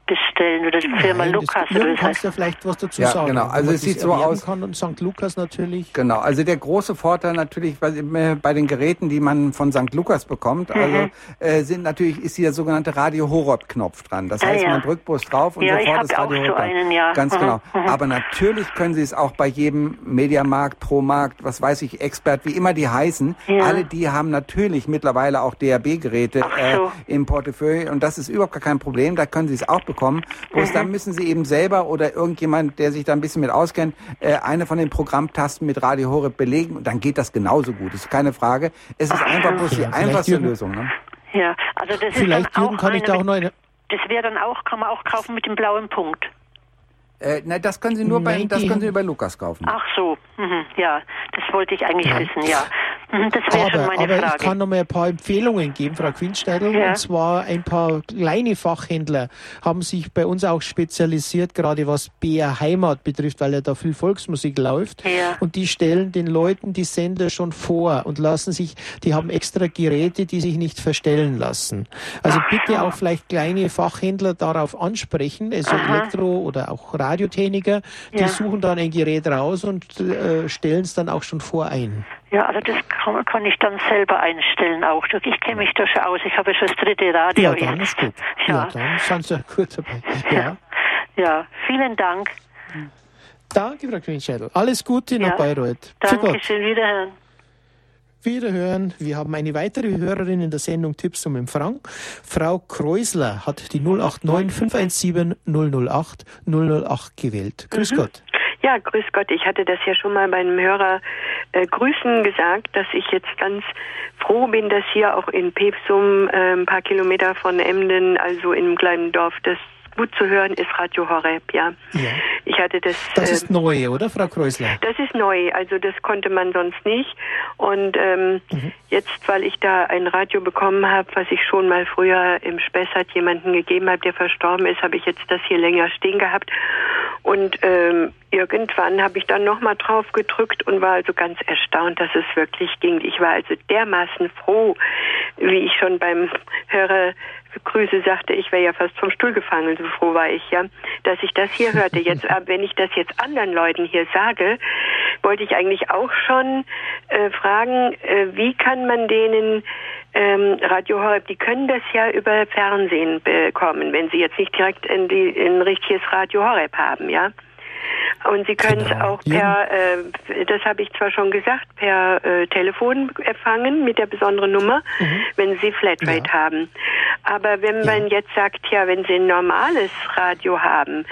bestellen oder die Firma Nein, Lukas das, oder kannst heißt? du ja vielleicht was dazu Ja, sagen. genau. Also es sieht so aus- Kann und St. Lukas natürlich. Genau, also der große Vorteil natürlich bei, äh, bei den Geräten, die man von St. Lukas bekommt, Mhm. also äh, sind natürlich ist hier der sogenannte Radio Horeb Knopf dran. Das Ah, heißt, ja. man drückt bloß drauf und Ja, sofort ist Radio so Horeb dran. einen, ja. Ganz Mhm, genau. mhm. Aber natürlich können Sie es auch bei jedem Mediamarkt, Promarkt, was weiß ich, Expert, wie immer die heißen. Ja. Alle die haben natürlich mittlerweile auch DAB-Geräte Ach äh, so. im Portefeuille und das ist überhaupt gar kein Problem. Da können Sie es auch bekommen. Bloß Mhm. dann müssen Sie eben selber oder irgendjemand, der sich da ein bisschen mit auskennt, äh, eine von den Programmtasten mit Radio Horeb belegen und dann geht das genauso gut. Das ist keine Frage. Es ist einfach bloß die einfachste Jürgen- Lösung. Ne? Ja, also das Vielleicht, ist dann Jürgen, auch kann ich da auch noch eine... Das wäre dann auch, kann man auch kaufen mit dem blauen Punkt. Äh, nein, das können Sie nur bei, das können Sie bei Lukas kaufen. Ach so, mhm, ja, das wollte ich eigentlich Ja. wissen, ja. Mhm, Das wäre schon Aber, meine aber ich Frage. kann noch mal ein paar Empfehlungen geben, Frau Quinsteidl. Ja. Und zwar ein paar kleine Fachhändler haben sich bei uns auch spezialisiert, gerade was BR Heimat betrifft, weil ja da viel Volksmusik läuft. Ja. Und die stellen den Leuten die Sender schon vor und lassen sich, die haben extra Geräte, die sich nicht verstellen lassen. Also bitte auch vielleicht kleine Fachhändler darauf ansprechen, also Elektro- oder auch Radiotechniker, die Ja. suchen dann ein Gerät raus und äh, stellen es dann auch schon vor ein. Ja, also das kann, kann ich dann selber einstellen auch. Ich kenne mich da schon aus. Ich habe schon das dritte Radio Ja, dann jetzt. ist gut. Ja, Ja, dann sind Sie gut dabei. Ja. ja, vielen Dank. Danke, Frau Quinscheitel. Alles Gute nach Bayreuth. Für Gott. Dankeschön, wiederhören. Wiederhören. Wir haben eine weitere Hörerin in der Sendung Tipps zum Empfang. Frau Kreusler hat die 089 517 008 008 gewählt. Grüß Gott. Ja, grüß Gott. Ich hatte das ja schon mal bei einem Hörer äh, Grüßen gesagt, dass ich jetzt ganz froh bin, dass hier auch in Pepsum äh, ein paar Kilometer von Emden, also in einem kleinen Dorf, das gut zu hören ist Radio Horeb, ja. Ja. Ich hatte das. Das äh, ist neu, oder, Frau Kreusler? das ist neu, also das konnte man sonst nicht. Und ähm, Mhm. jetzt, weil ich da ein Radio bekommen habe, was ich schon mal früher im Spessart jemanden gegeben habe, der verstorben ist, habe ich jetzt das hier länger stehen gehabt. Und ähm, irgendwann habe ich dann nochmal drauf gedrückt und war also ganz erstaunt, dass es wirklich ging. Ich war also dermaßen froh, wie ich schon beim Hörer Grüße sagte, ich wäre ja fast vom Stuhl gefallen, so froh war ich ja, dass ich das hier hörte. Jetzt, aber wenn ich das jetzt anderen Leuten hier sage, wollte ich eigentlich auch schon äh, fragen, äh, wie kann man denen ähm, Radio Horeb, die können das ja über Fernsehen bekommen, wenn sie jetzt nicht direkt in die in richtiges Radio Horeb haben, ja. Und Sie können es Genau. auch per, äh, das habe ich zwar schon gesagt, per äh, Telefon empfangen mit der besonderen Nummer, wenn Sie Flatrate Ja. haben. Aber wenn man jetzt sagt, ja, wenn Sie ein normales Radio haben,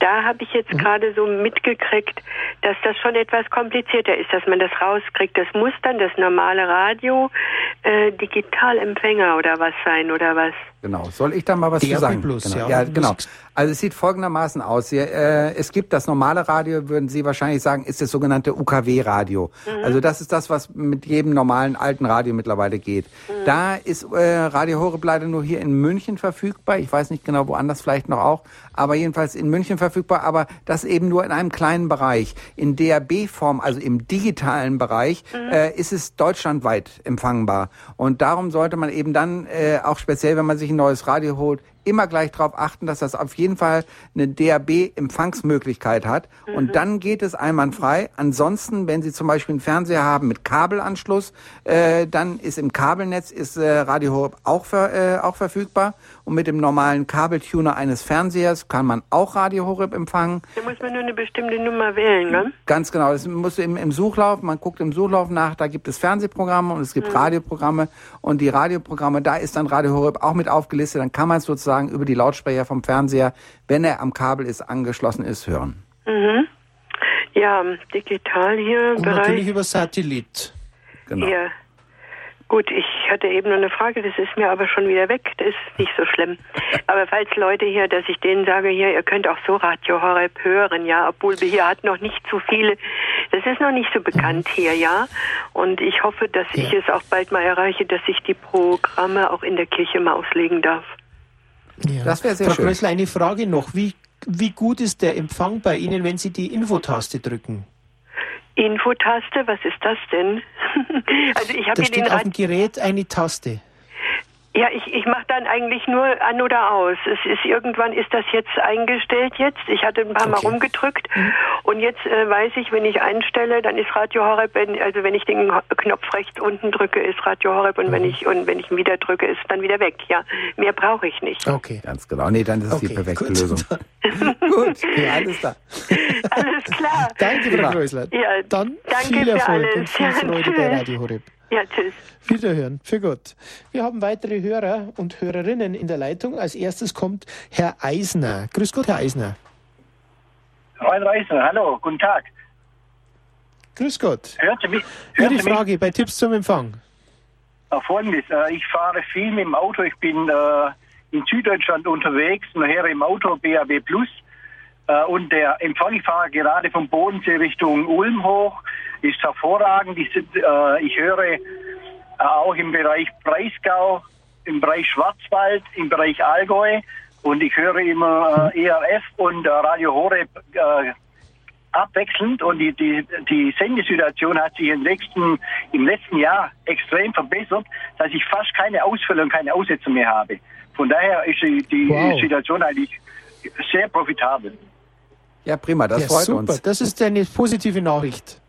da habe ich jetzt gerade so mitgekriegt, dass das schon etwas komplizierter ist, dass man das rauskriegt. Das muss dann das normale Radio äh, Digitalempfänger oder was sein oder was? Genau. Soll ich da mal was DAB zu sagen? Plus, genau. ja. ja, genau. Also es sieht folgendermaßen aus. Äh, es gibt das normale Radio, würden Sie wahrscheinlich sagen, ist das sogenannte UKW-Radio. Also das ist das, was mit jedem normalen alten Radio mittlerweile geht. Da ist äh, Radio Horeb leider nur hier in München verfügbar. Ich weiß nicht genau, woanders vielleicht noch auch, aber jedenfalls in München verfügbar. Aber das eben nur in einem kleinen Bereich. In DAB-Form, also im digitalen Bereich, äh, ist es deutschlandweit empfangbar. Und darum sollte man eben dann äh, auch speziell, wenn man sich ein neues Radio holt, immer gleich darauf achten, dass das auf jeden Fall eine DAB-Empfangsmöglichkeit hat. Und dann geht es einwandfrei. Ansonsten, wenn Sie zum Beispiel einen Fernseher haben mit Kabelanschluss, äh, dann ist im Kabelnetz ist äh, Radio Horeb auch, ver, äh, auch verfügbar. Und mit dem normalen Kabeltuner eines Fernsehers kann man auch Radio Horeb empfangen. Da muss man nur eine bestimmte Nummer wählen, ne? Ganz genau. Das muss im, im Suchlauf, man guckt im Suchlauf nach, da gibt es Fernsehprogramme und es gibt Radioprogramme. Und die Radioprogramme, da ist dann Radio Horeb auch mit aufgelistet. Dann kann man es sozusagen über die Lautsprecher vom Fernseher, wenn er am Kabel ist, angeschlossen ist, hören. Ja, digital hier, Und Bereich. natürlich über Satellit. Genau. Ja. Gut, ich hatte eben noch eine Frage, das ist mir aber schon wieder weg. Das ist nicht so schlimm. Aber falls Leute hier, dass ich denen sage, hier, ihr könnt auch so Radio Horeb hören, ja, obwohl wir hier hatten noch nicht zu viele. Das ist noch nicht so bekannt mhm. hier, ja. Und ich hoffe, dass ja. ich es auch bald mal erreiche, dass ich die Programme auch in der Kirche mal auslegen darf. Ja. Das wäre sehr Frau schön. Frau Krösler, eine Frage noch. Wie, wie gut ist der Empfang bei Ihnen, wenn Sie die Infotaste drücken? Infotaste, was ist das denn? also ich habe hier steht den auf dem Gerät eine Taste. Ja, ich, ich mache dann eigentlich nur an oder aus. Es ist irgendwann ist das jetzt eingestellt jetzt. Ich hatte ein paar okay. Mal rumgedrückt mhm. und jetzt äh, weiß ich, wenn ich einstelle, dann ist Radio Horeb, wenn, also wenn ich den Knopf rechts unten drücke, ist Radio Horeb und mhm. wenn ich und wenn ich ihn wieder drücke, ist dann wieder weg. Ja, mehr brauche ich nicht. Okay, ganz genau. Nee, dann ist es okay, die perfekte gut. Lösung. gut, ja, alles klar. alles klar. Danke, Frau Größler. Ja, dann danke viel Erfolg und viel Freude bei Radio Horeb. Ja, tschüss. Wiederhören. Für Gott. Wir haben weitere Hörer und Hörerinnen in der Leitung. Als erstes kommt Herr Eisner. Grüß Gott, Herr Eisner. Herr Eisner, hallo, guten Tag. Grüß Gott. Hört Sie mich? Hört Ihre Frage mich? bei Tipps zum Empfang. Folgendes, äh, ich fahre viel mit dem Auto. Ich bin äh, in Süddeutschland unterwegs, nachher im Auto BAB Plus. Äh, und der Empfang, ich fahre gerade vom Bodensee Richtung Ulm hoch ist hervorragend. Ich, äh, ich höre äh, auch im Bereich Breisgau, im Bereich Schwarzwald, im Bereich Allgäu und ich höre immer äh, ERF und äh, Radio Horeb äh, abwechselnd und die, die, die Sendesituation hat sich im letzten, im letzten Jahr extrem verbessert, dass ich fast keine Ausfälle und keine Aussetzung mehr habe. Von daher ist die, die wow. Situation eigentlich sehr profitabel. Ja, prima, das ja, freut super. uns. Das ist eine positive Nachricht.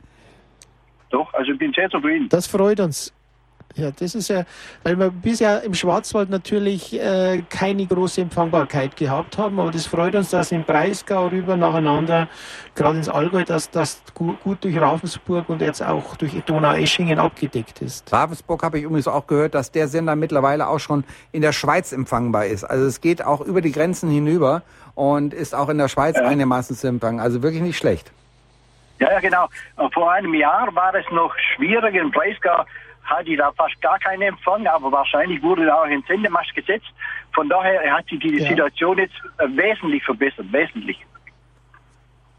Doch, also ich bin sehr zufrieden. Das freut uns. Ja, das ist ja, weil wir bisher im Schwarzwald natürlich äh, keine große Empfangbarkeit gehabt haben, aber das freut uns, dass im Breisgau rüber nacheinander, gerade ins Allgäu, dass das gut, gut durch Ravensburg und jetzt auch durch Donau-Eschingen abgedeckt ist. Ravensburg habe ich übrigens auch gehört, dass der Sender mittlerweile auch schon in der Schweiz empfangbar ist. Also es geht auch über die Grenzen hinüber und ist auch in der Schweiz ja. einigermaßen zu empfangen. Also wirklich nicht schlecht. Ja, ja, genau. Vor einem Jahr war es noch schwierig. In Breisgau hatte ich da fast gar keinen Empfang, aber wahrscheinlich wurde da auch ein Sendemast gesetzt. Von daher hat sich die ja. Situation jetzt äh, wesentlich verbessert, wesentlich.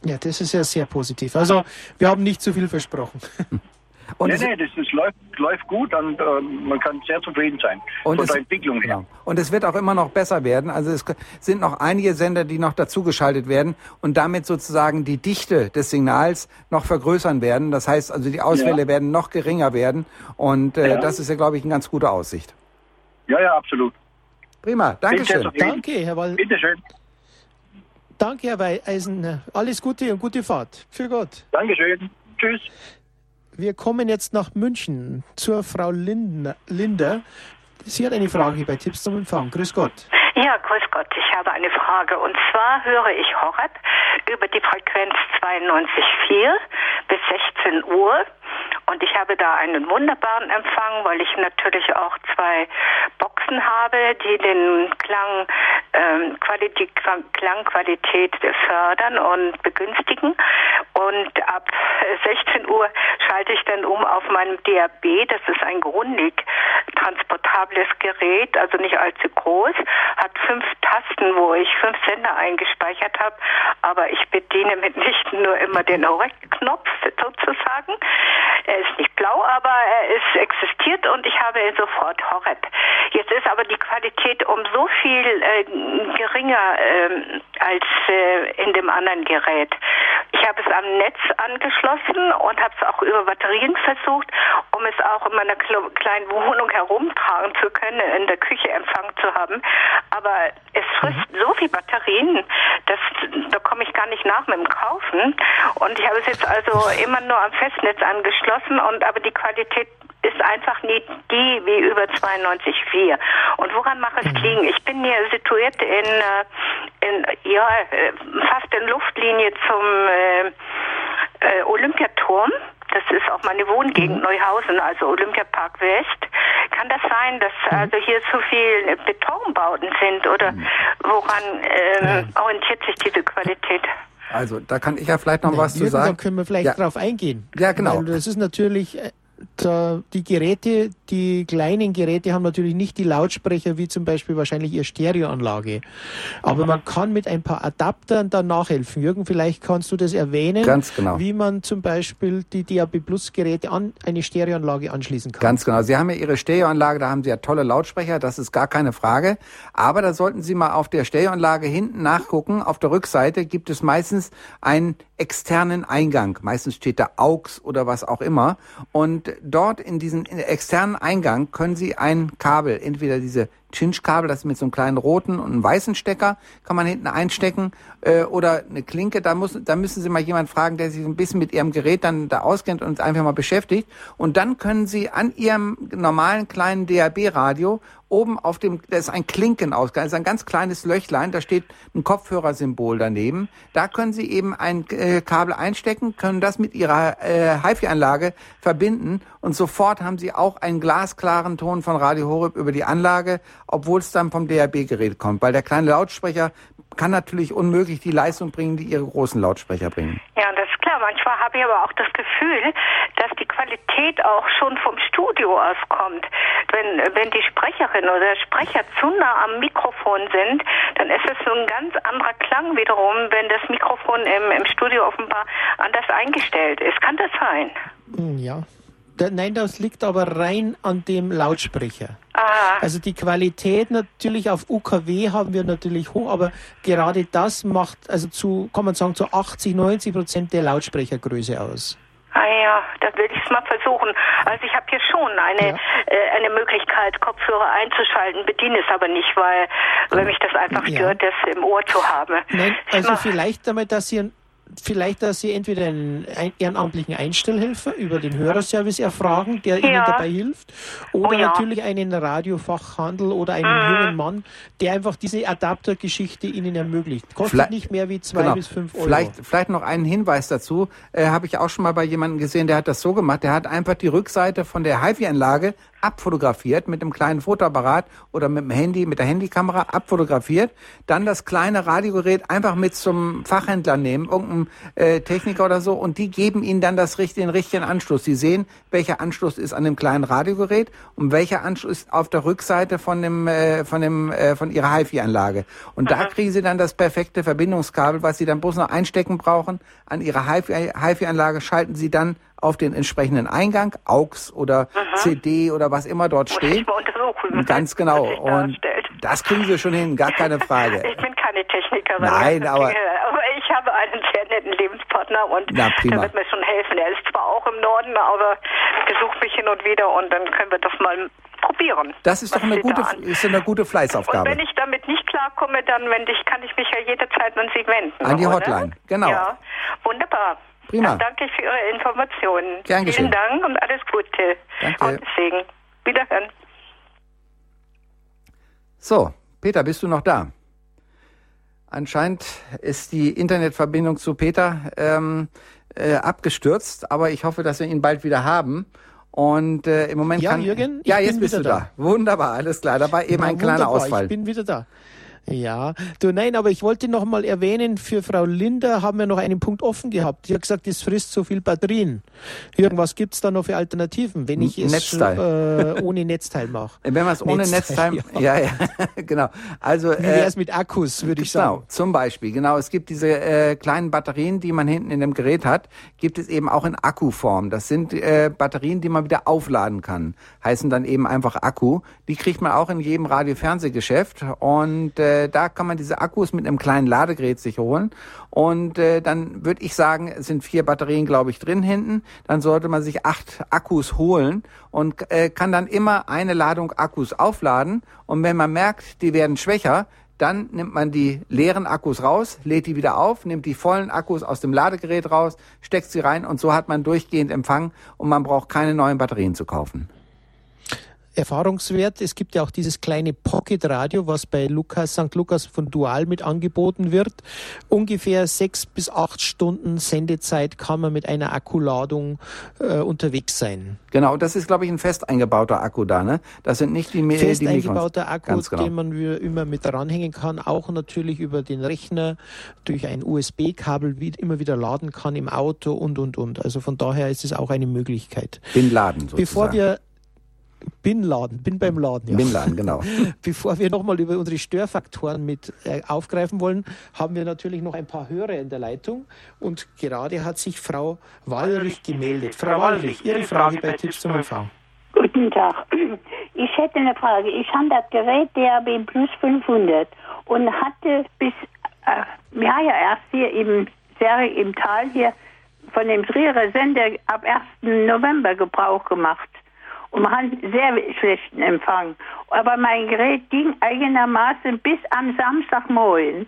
Ja, das ist ja sehr positiv. Also wir haben nicht zu viel versprochen. Und nee, nee, das, das läuft, läuft, gut und äh, man kann sehr zufrieden sein und von es, der Entwicklung her. Genau. Und es wird auch immer noch besser werden. Also es sind noch einige Sender, die noch dazugeschaltet werden und damit sozusagen die Dichte des Signals noch vergrößern werden. Das heißt also, die Ausfälle ja. werden noch geringer werden und äh, ja. das ist ja, glaube ich, eine ganz gute Aussicht. Ja, ja, absolut. Prima, Dankeschön. Danke, Herr Wall. Bitteschön. Danke, Herr Eisen. Alles Gute und gute Fahrt. Für Gott. Dankeschön. Tschüss. Wir kommen jetzt nach München zur Frau Linder. Sie hat eine Frage bei Tipps zum Empfang. Grüß Gott. Ja, grüß Gott. Ich habe eine Frage. Und zwar höre ich Horeb über die Frequenz 92,4 bis 16 Uhr. Und ich habe da einen wunderbaren Empfang, weil ich natürlich auch zwei Boxen habe, die den Klang, ähm, Qualität, Klangqualität fördern und begünstigen. Und ab 16 Uhr schalte ich dann um auf meinem DAB. Das ist ein grundig transportables Gerät, also nicht allzu groß, hat fünf Tasten, wo ich fünf Sender eingespeichert habe. Aber ich bediene mitnichten nur immer den Horek-Knopf sozusagen. Er ist nicht blau, aber er ist existiert und ich habe sofort Horeb. Jetzt ist aber die Qualität um so viel äh, geringer äh, als äh, in dem anderen Gerät. Ich habe es am Netz angeschlossen und habe es auch über Batterien versucht, um es auch in meiner kleinen Wohnung herumtragen zu können, in der Küche Empfang zu haben. Aber es frisst mhm. so viel Batterien, dass da komme ich gar nicht nach mit dem Kaufen. Und ich habe es jetzt also immer nur am Festnetz angeschlossen und aber die Qualität ist einfach nicht die wie über 92,4. Und woran es mhm. liegen? Ich bin hier situiert in, äh, in ja, äh, fast in Luftlinie zum äh, äh, Olympiaturm. Das ist auch meine Wohngegend mhm. Neuhausen, also Olympiapark West. Kann das sein, dass mhm. also hier zu viel Betonbauten sind oder mhm. woran ähm, orientiert sich diese Qualität? Also da kann ich ja vielleicht noch nee, was zu sagen. Da können wir vielleicht ja. drauf eingehen. Ja, genau. Weil das ist natürlich da, die Geräte, die kleinen Geräte haben natürlich nicht die Lautsprecher wie zum Beispiel wahrscheinlich ihre Stereoanlage. Aber man kann mit ein paar Adaptern dann nachhelfen. Jürgen, vielleicht kannst du das erwähnen, Ganz genau. wie man zum Beispiel die DAB Plus Geräte an eine Stereoanlage anschließen kann. Ganz genau. Sie haben ja Ihre Stereoanlage, da haben Sie ja tolle Lautsprecher, das ist gar keine Frage. Aber da sollten Sie mal auf der Stereoanlage hinten nachgucken. Auf der Rückseite gibt es meistens einen externen Eingang. Meistens steht da AUX oder was auch immer. Und dort in diesen externen Eingang können Sie ein Kabel, entweder diese Cinch-Kabel, das ist mit so einem kleinen roten und einem weißen Stecker, kann man hinten einstecken äh, oder eine Klinke. Da, muss, da müssen Sie mal jemanden fragen, der sich ein bisschen mit Ihrem Gerät dann da auskennt und einfach mal beschäftigt. Und dann können Sie an Ihrem normalen kleinen DAB-Radio oben auf dem, da ist ein Klinkenausgang, ist ein ganz kleines Löchlein, da steht ein Kopfhörersymbol daneben. Da können Sie eben ein äh, Kabel einstecken, können das mit Ihrer äh, HiFi-Anlage verbinden und sofort haben Sie auch einen glasklaren Ton von Radio Horeb über die Anlage, obwohl es dann vom DAB-Gerät kommt, weil der kleine Lautsprecher kann natürlich unmöglich die Leistung bringen, die ihre großen Lautsprecher bringen. Ja, das ist klar. Manchmal habe ich aber auch das Gefühl, dass die Qualität auch schon vom Studio aus kommt. Wenn, wenn die Sprecherin oder der Sprecher zu nah am Mikrofon sind, dann ist es so ein ganz anderer Klang wiederum, wenn das Mikrofon im, im Studio offenbar anders eingestellt ist. Kann das sein? Ja. Nein, das liegt aber rein an dem Lautsprecher. Ah, Also die Qualität natürlich auf UKW haben wir natürlich hoch, aber gerade das macht also zu, kann man sagen, zu 80, 90 Prozent der Lautsprechergröße aus. ah ja, da will ich es mal versuchen. Also ich habe hier schon eine, Ja. äh, eine Möglichkeit, Kopfhörer einzuschalten, bediene es aber nicht, weil, weil mich das einfach Ja. stört, das im Ohr zu haben. Nein, also vielleicht einmal, dass Sie vielleicht, dass Sie entweder einen ein- ehrenamtlichen Einstellhelfer über den Hörerservice erfragen, der Ihnen Ja. dabei hilft, oder Oh ja. natürlich einen Radiofachhandel oder einen Mhm. jungen Mann, der einfach diese Adaptergeschichte Ihnen ermöglicht. Kostet Vielleicht- nicht mehr wie zwei Genau. bis fünf Euro. Vielleicht, vielleicht noch einen Hinweis dazu. Äh, Habe ich auch schon mal bei jemandem gesehen, der hat das so gemacht. Der hat einfach die Rückseite von der HiFi-Anlage abfotografiert mit einem kleinen Fotoapparat oder mit dem Handy, mit der Handykamera abfotografiert. Dann das kleine Radiogerät einfach mit zum Fachhändler nehmen, irgendeinem äh, Techniker oder so, und die geben ihnen dann das, richt- den richtigen Anschluss. Sie sehen, welcher Anschluss ist an dem kleinen Radiogerät und welcher Anschluss ist auf der Rückseite von dem, äh, von dem, äh, von ihrer HiFi-Anlage. Und da kriegen sie dann das perfekte Verbindungskabel, was sie dann bloß noch einstecken brauchen. An ihrer HiFi- HiFi-Anlage schalten sie dann auf den entsprechenden Eingang, AUX oder CD oder was immer dort Muss steht. Ganz genau. Und das kriegen sie schon hin, gar keine Frage. Ich bin keine Technikerin. Nein, aber- aber ich habe einen sehr netten Lebenspartner und Na, prima. der wird mir schon helfen. Er ist zwar auch im Norden, aber besucht mich hin und wieder und dann können wir das mal probieren. Das ist doch eine gute, ist eine gute Und Fleißaufgabe. wenn ich damit nicht klarkomme, dann wende ich, kann ich mich ja jederzeit an Sie wenden. An die oder? Hotline, genau. Ja, wunderbar. Prima. Dann danke ich für Ihre Informationen. Gern geschehen. Vielen Dank und alles Gute. Danke. Und Segen. Wiederhören. So, Peter, bist du noch da? Anscheinend ist die Internetverbindung zu Peter ähm, äh, abgestürzt, aber ich hoffe, dass wir ihn bald wieder haben. Und äh, im Moment Ja, kann Jürgen, ich ja jetzt bin bist du wieder da. Wunderbar, alles klar. Da war eben Na, ein kleiner wunderbar, Ausfall. Ich bin wieder da. Ja, du nein, aber ich wollte noch mal erwähnen, für Frau Linder haben wir noch einen Punkt offen gehabt. Die hat gesagt, es frisst so viel Batterien. Irgendwas gibt's da noch für Alternativen, wenn ich es Netzteil. äh, ohne Netzteil mache? Wenn man es ohne Netzteil, Netzteil, ja, ja, genau. Also Wie äh, wäre es mit Akkus, würde ich Genau, sagen. zum Beispiel. Genau, es gibt diese äh, kleinen Batterien, die man hinten in dem Gerät hat, gibt es eben auch in Akkuform. Das sind äh, Batterien, die man wieder aufladen kann. Heißen dann eben einfach Akku. Die kriegt man auch in jedem Radio-Fernsehgeschäft. Und äh, da kann man diese Akkus mit einem kleinen Ladegerät sich holen. Und äh, dann würde ich sagen, es sind vier Batterien, glaube ich, drin hinten. Dann sollte man sich acht Akkus holen und äh, kann dann immer eine Ladung Akkus aufladen. Und wenn man merkt, die werden schwächer, dann nimmt man die leeren Akkus raus, lädt die wieder auf, nimmt die vollen Akkus aus dem Ladegerät raus, steckt sie rein und so hat man durchgehend Empfang und man braucht keine neuen Batterien zu kaufen. Erfahrungswert. Es gibt ja auch dieses kleine Pocket-Radio, was bei Lukas, St. Lukas von Dual mit angeboten wird. Ungefähr sechs bis acht Stunden Sendezeit kann man mit einer Akkuladung äh, unterwegs sein. Genau, das ist, glaube ich, ein fest eingebauter Akku da, ne? Das sind nicht die, fest die eingebauter Akku, genau. den man immer mit dranhängen kann, auch natürlich über den Rechner durch ein USB-Kabel immer wieder laden kann im Auto und und und. Also von daher ist es auch eine Möglichkeit. Den Laden sozusagen. Bevor wir bin Laden, bin beim Laden. Ja. Bin Laden, genau. Bevor wir nochmal über unsere Störfaktoren mit äh, aufgreifen wollen, haben wir natürlich noch ein paar Hörer in der Leitung. Und gerade hat sich Frau Wallrich gemeldet. Frau Wallrich, Ihre Frage bei Tipps zum Empfang. Guten Tag. Ich hätte eine Frage. Ich habe das Gerät DAB Plus 500 und hatte bis, äh, ja, ja, erst hier im, im Tal hier von dem Trierer Sender ab 1. November Gebrauch gemacht und man hat sehr schlechten Empfang. Aber mein Gerät ging eigenermaßen bis am Samstagmorgen.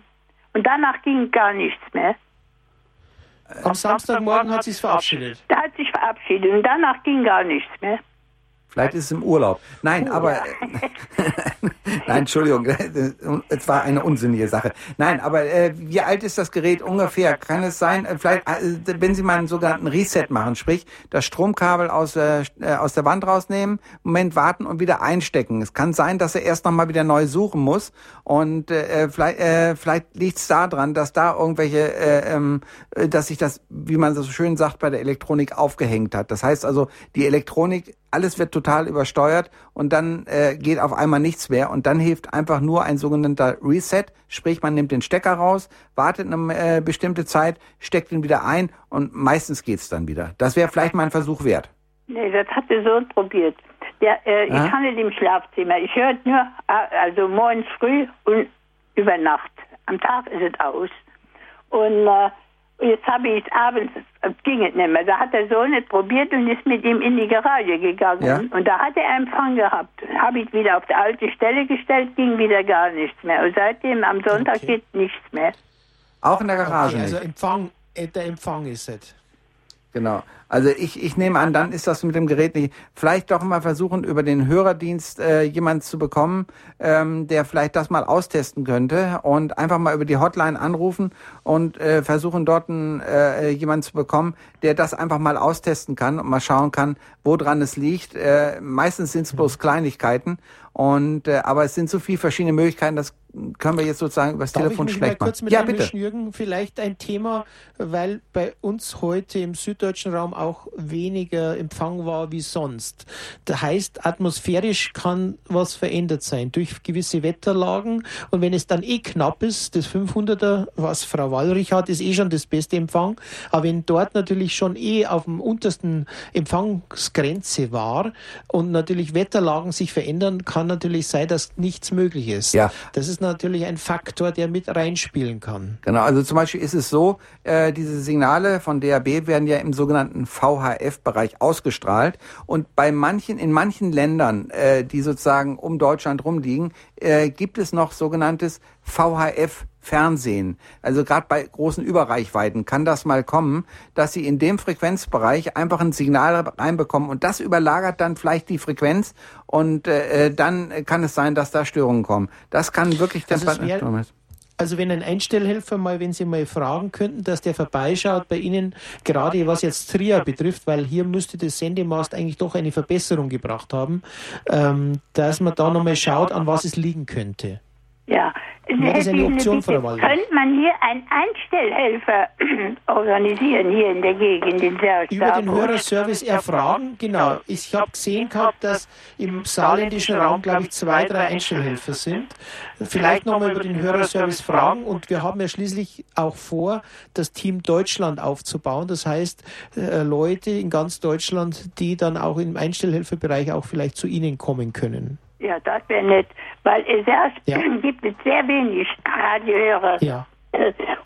Und danach ging gar nichts mehr. Am Samstagmorgen hat es verabschiedet. Da hat sich verabschiedet und danach ging gar nichts mehr. Vielleicht ist es im Urlaub. Nein, oh, aber. Nein, Entschuldigung, es war eine unsinnige Sache. Nein, aber äh, wie alt ist das Gerät ungefähr? Kann es sein, äh, vielleicht, äh, wenn Sie mal einen sogenannten Reset machen, sprich, das Stromkabel aus, äh, aus der Wand rausnehmen, Moment warten und wieder einstecken. Es kann sein, dass er erst nochmal wieder neu suchen muss. Und äh, vielleicht, äh, vielleicht liegt es daran, dass da irgendwelche, äh, ähm, dass sich das, wie man so schön sagt, bei der Elektronik aufgehängt hat. Das heißt also, die Elektronik alles wird total übersteuert und dann äh, geht auf einmal nichts mehr und dann hilft einfach nur ein sogenannter Reset, sprich man nimmt den Stecker raus, wartet eine äh, bestimmte Zeit, steckt ihn wieder ein und meistens geht's dann wieder. Das wäre vielleicht mal ein Versuch wert. Nee, das hat der Sohn probiert. Der, äh, ich kann nicht im Schlafzimmer. Ich höre nur, äh, also morgens früh und über Nacht. Am Tag ist es aus. Und äh, Jetzt habe ich es abends, ging es nicht mehr. Da hat der Sohn es probiert und ist mit ihm in die Garage gegangen. Ja. Und da hat er Empfang gehabt. Habe ich wieder auf die alte Stelle gestellt, ging wieder gar nichts mehr. Und seitdem am Sonntag okay. geht nichts mehr. Auch in der Garage. Okay, also Empfang, äh, der Empfang ist es. Genau. Also ich, ich nehme an, dann ist das mit dem Gerät nicht. Vielleicht doch mal versuchen, über den Hörerdienst äh, jemand zu bekommen, ähm, der vielleicht das mal austesten könnte und einfach mal über die Hotline anrufen und äh, versuchen dort einen, äh, jemanden zu bekommen, der das einfach mal austesten kann und mal schauen kann, woran es liegt. Äh, meistens sind es bloß Kleinigkeiten und äh, aber es sind so viele verschiedene Möglichkeiten, das können wir jetzt sozusagen übers Darf Telefon ich mich schlecht mal kurz mit ja, bitte. Jürgen, vielleicht ein Thema, weil bei uns heute im süddeutschen Raum auch weniger Empfang war wie sonst. Das heißt, atmosphärisch kann was verändert sein durch gewisse Wetterlagen und wenn es dann eh knapp ist, das 500er, was Frau Wallrich hat, ist eh schon das beste Empfang, aber wenn dort natürlich schon eh auf dem untersten Empfangsgrenze war und natürlich Wetterlagen sich verändern, kann kann natürlich sein, dass nichts möglich ist. Ja. Das ist natürlich ein Faktor, der mit reinspielen kann. Genau, also zum Beispiel ist es so, äh, diese Signale von DAB werden ja im sogenannten VHF-Bereich ausgestrahlt. Und bei manchen, in manchen Ländern, äh, die sozusagen um Deutschland rumliegen, äh, gibt es noch sogenanntes VHF Fernsehen. Also gerade bei großen Überreichweiten kann das mal kommen, dass sie in dem Frequenzbereich einfach ein Signal reinbekommen. Und das überlagert dann vielleicht die Frequenz. Und äh, dann kann es sein, dass da Störungen kommen. Das kann wirklich also also wenn ein Einstellhelfer mal, wenn Sie mal fragen könnten, dass der vorbeischaut bei Ihnen, gerade was jetzt Trier betrifft, weil hier müsste das Sendemast eigentlich doch eine Verbesserung gebracht haben, ähm, dass man da nochmal schaut, an was es liegen könnte. Ja, das ist eine Option, Frau Walder. Könnte man hier einen Einstellhelfer organisieren, hier in der Gegend, in der Über den Hörerservice erfragen, genau. Ich habe gesehen gehabt, dass im saarländischen Raum, glaube ich, zwei, drei Einstellhelfer sind. Vielleicht nochmal über den Hörerservice fragen und wir haben ja schließlich auch vor, das Team Deutschland aufzubauen. Das heißt, äh, Leute in ganz Deutschland, die dann auch im Einstellhelferbereich auch vielleicht zu Ihnen kommen können. Ja, das wäre nett, weil es erst ja. gibt es sehr wenig Radiohörer. Ja.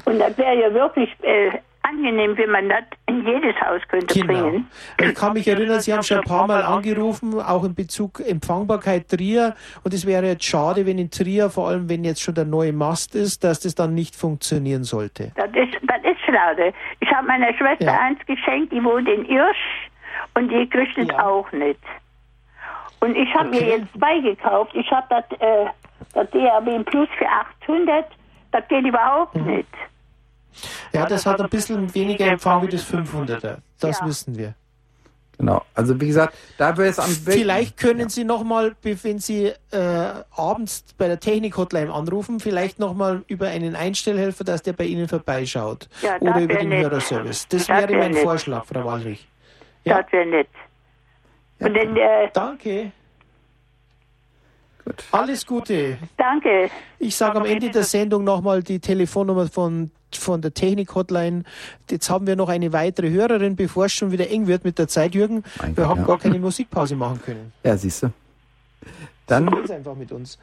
Und das wäre ja wirklich äh, angenehm, wenn man das in jedes Haus könnte genau. bringen. Ich kann mich erinnern, Sie haben schon ein paar Mal angerufen, auch in Bezug Empfangbarkeit Trier. Und es wäre jetzt schade, wenn in Trier, vor allem wenn jetzt schon der neue Mast ist, dass das dann nicht funktionieren sollte. Das ist, das ist schade. Ich habe meiner Schwester ja. eins geschenkt, die wohnt in Irsch und die kriegt es ja. auch nicht. Und ich habe mir jetzt zwei gekauft. Ich habe das, äh, das DAB Plus für 800. Das geht überhaupt Mhm. nicht. Ja, das hat ein bisschen weniger Empfang wie das 500er. Das Ja. wissen wir. Genau. Also wie gesagt, da wäre es am Vielleicht können Sie nochmal, wenn Sie äh, abends bei der Technik-Hotline anrufen, vielleicht nochmal über einen Einstellhelfer, dass der bei Ihnen vorbeischaut. Ja, Oder über den nett. Hörerservice. Das, Das wäre wär mein nett. Vorschlag, Frau Wallrich. Ja. Das wäre nett. Und dann, äh, Danke. Gut. Alles Gute. danke. Ich sage am Ende der Sendung nochmal die Telefonnummer von, von der Technik-Hotline. Jetzt haben wir noch eine weitere Hörerin, bevor es schon wieder eng wird mit der Zeit, Jürgen. Mein wir Gott, haben ja. gar keine Musikpause machen können. Ja, siehst du. Dann So geht's einfach mit uns.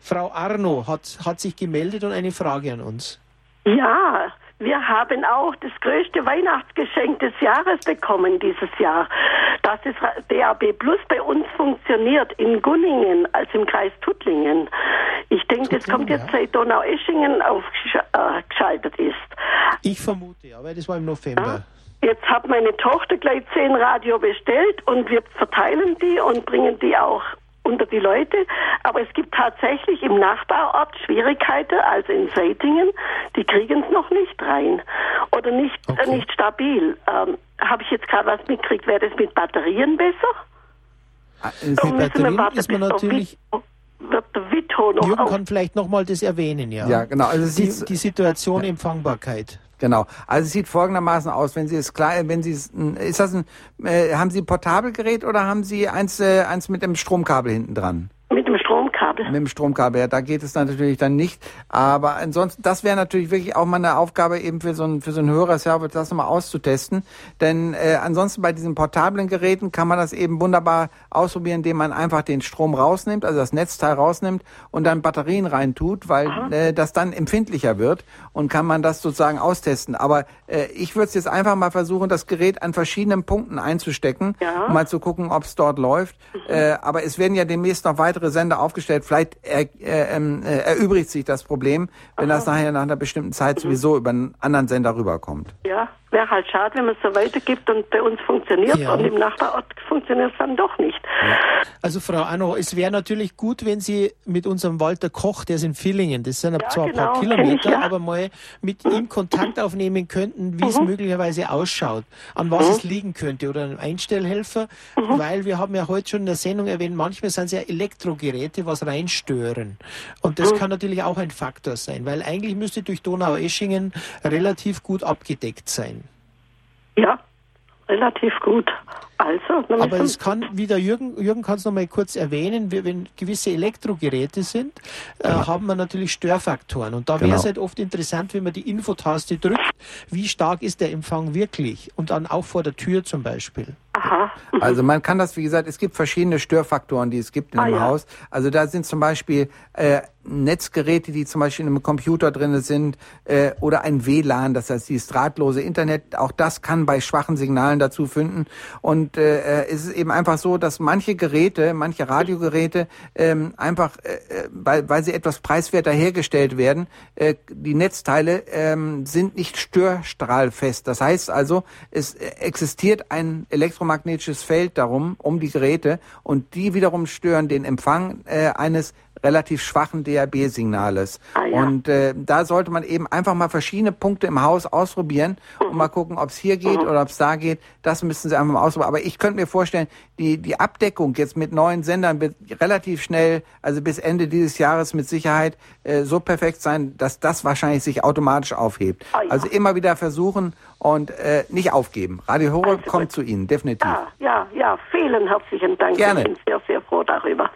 Frau Arno hat, hat sich gemeldet und eine Frage an uns. Ja, wir haben auch das größte Weihnachtsgeschenk des Jahres bekommen dieses Jahr. Dass das DAB Plus bei uns funktioniert in Gunningen, also im Kreis Tuttlingen. Ich denke, das kommt jetzt seit Donaueschingen aufgeschaltet ist. Ich vermute, aber das war im November. Jetzt hat meine Tochter gleich zehn Radio bestellt und wir verteilen die und bringen die auch unter die Leute. Aber es gibt tatsächlich im Nachbarort Schwierigkeiten, also in Seitingen, die kriegen es noch nicht rein oder nicht, äh, nicht stabil. Ähm, Habe ich jetzt gerade was mitgekriegt, wäre das mit Batterien besser? Mit Dann müssen wir Batterien warten, ist man natürlich. Noch Jürgen auf kann vielleicht nochmal das erwähnen, ja. Ja, genau. Also die, die Situation Empfangbarkeit. Genau. Also es sieht folgendermaßen aus, wenn Sie es klar, wenn Sie es, ist das ein, äh, haben Sie ein Portabelgerät oder haben Sie eins, äh, eins mit dem Stromkabel hinten dran? mit dem Stromkabel. Mit dem Stromkabel, ja, da geht es natürlich dann nicht. Aber ansonsten, das wäre natürlich wirklich auch mal eine Aufgabe eben für so einen, für so einen Hörerserver, das nochmal auszutesten. Denn äh, ansonsten bei diesen portablen Geräten kann man das eben wunderbar ausprobieren, indem man einfach den Strom rausnimmt, also das Netzteil rausnimmt und dann Batterien reintut, weil äh, das dann empfindlicher wird und kann man das sozusagen austesten. Aber äh, ich würde es jetzt einfach mal versuchen, das Gerät an verschiedenen Punkten einzustecken, um mal zu gucken, ob es dort läuft. Äh, aber es werden ja demnächst noch weitere Sender aufgestellt. Vielleicht er, äh, ähm, äh, erübrigt sich das Problem, wenn das nachher nach einer bestimmten Zeit sowieso über einen anderen Sender rüberkommt. Ja, wäre halt schade, wenn man es so weitergibt und bei uns funktioniert Ja. und im Nachbarort funktioniert es dann doch nicht. Also Frau Anno, es wäre natürlich gut, wenn Sie mit unserem Walter Koch, der ist in Villingen, das sind zwar ein paar genau, Kilometer, ich, ja. aber mal mit ihm Kontakt aufnehmen könnten, wie es Mhm. möglicherweise ausschaut, an was es liegen könnte oder einem Einstellhelfer, Mhm. weil wir haben ja heute schon in der Sendung erwähnt, manchmal sind es ja Elektrogeräte, was reinstören. Und das Mhm. kann natürlich auch ein Faktor sein, weil eigentlich müsste durch Donau-Eschingen relativ gut abgedeckt sein. Ja, relativ gut. Also, Aber es kann, wie der Jürgen, Jürgen kann es noch mal kurz erwähnen, wenn gewisse Elektrogeräte sind, äh, haben wir natürlich Störfaktoren. Und da wäre Genau. es halt oft interessant, wenn man die Infotaste drückt, wie stark ist der Empfang wirklich? Und dann auch vor der Tür zum Beispiel. Aha. Also man kann das, wie gesagt, es gibt verschiedene Störfaktoren, die es gibt in Ah, einem ja. Haus. Also da sind zum Beispiel äh, Netzgeräte, die zum Beispiel in einem Computer drin sind, äh, oder ein WLAN, das heißt dieses drahtlose Internet. Auch das kann bei schwachen Signalen dazu finden. Und äh, äh, es ist eben einfach so, dass manche Geräte, manche Radiogeräte ähm, einfach, äh, äh, weil, weil sie etwas preiswerter hergestellt werden, äh, die Netzteile ähm, sind nicht störstrahlfest. Das heißt also, es äh, existiert ein elektromagnetisches Feld darum, um die Geräte und die wiederum stören den Empfang äh, eines relativ schwachen DAB-Signales. Und äh, da sollte man eben einfach mal verschiedene Punkte im Haus ausprobieren und mal gucken, ob es hier geht oder ob es da geht. Das müssen Sie einfach mal ausprobieren. Aber ich könnte mir vorstellen, die, die Abdeckung jetzt mit neuen Sendern wird relativ schnell, also bis Ende dieses Jahres mit Sicherheit äh, so perfekt sein, dass das wahrscheinlich sich automatisch aufhebt. Also immer wieder versuchen und äh, nicht aufgeben. Radio Horeb kommt zu Ihnen, definitiv. Ja, ja, ja, vielen herzlichen Dank. Gerne. Ich bin sehr, sehr froh darüber.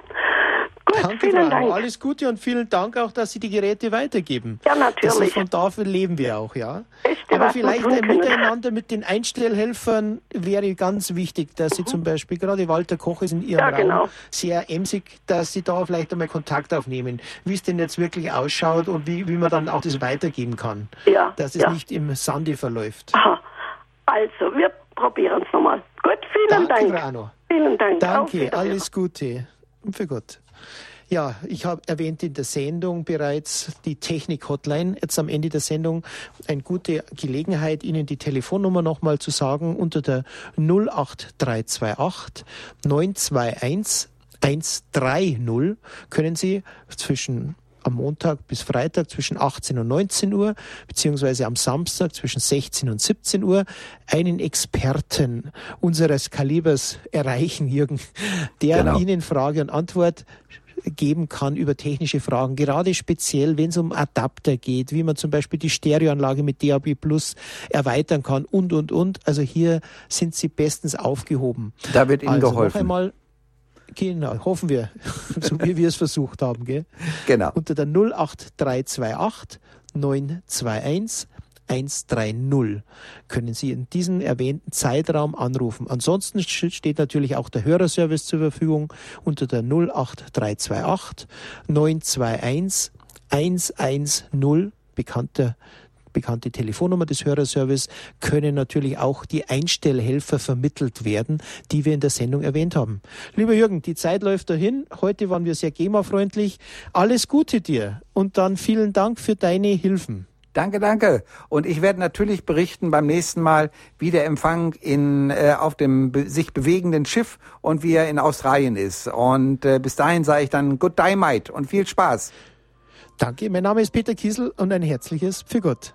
Gut, Danke, vielen Frau. Dank. Alles Gute und vielen Dank auch, dass Sie die Geräte weitergeben. Ja, Das ist, natürlich. von dafür leben wir auch, ja. Echt, Aber vielleicht ein. Miteinander mit den Einstellhelfern wäre ganz wichtig, dass Sie zum Beispiel, gerade Walter Koch ist in Ihrem Ja, Raum genau. sehr emsig, dass Sie da vielleicht einmal Kontakt aufnehmen, wie es denn jetzt wirklich ausschaut und wie, wie man dann auch das weitergeben kann. Ja, Dass es ja. nicht im Sande verläuft. Aha. Also, wir probieren es nochmal. Gut, vielen Danke, Dank. Frau Anno. Vielen Dank. Danke, alles Gute. Und für Gott. Ja, ich habe erwähnt in der Sendung bereits die Technik-Hotline. Jetzt am Ende der Sendung eine gute Gelegenheit, Ihnen die Telefonnummer nochmal zu sagen unter der 08328 921 130 können Sie zwischen am Montag bis Freitag zwischen 18 und 19 Uhr, beziehungsweise am Samstag zwischen 16 und 17 Uhr, einen Experten unseres Kalibers erreichen, Jürgen, der genau. Ihnen Frage und Antwort geben kann über technische Fragen, gerade speziell, wenn es um Adapter geht, wie man zum Beispiel die Stereoanlage mit DAB Plus erweitern kann und, und, und. Also hier sind Sie bestens aufgehoben. Da wird Ihnen also geholfen. Noch einmal Genau, hoffen wir, so wie wir es versucht haben. Gell? Genau. Unter der 08328 921 130 können Sie in diesem erwähnten Zeitraum anrufen. Ansonsten steht natürlich auch der Hörerservice zur Verfügung unter der 08328 921 110 bekannter bekannte Telefonnummer des Hörerservice können natürlich auch die Einstellhelfer vermittelt werden, die wir in der Sendung erwähnt haben. Lieber Jürgen, die Zeit läuft dahin. Heute waren wir sehr GEMA-freundlich. Alles Gute dir und dann vielen Dank für deine Hilfen. Danke, danke. Und ich werde natürlich berichten beim nächsten Mal, wie der Empfang in, äh, auf dem be sich bewegenden Schiff und wie er in Australien ist. Und äh, bis dahin sage ich dann Good Day, Mate und viel Spaß. Danke, mein Name ist Peter Kiesel und ein herzliches Für Gott.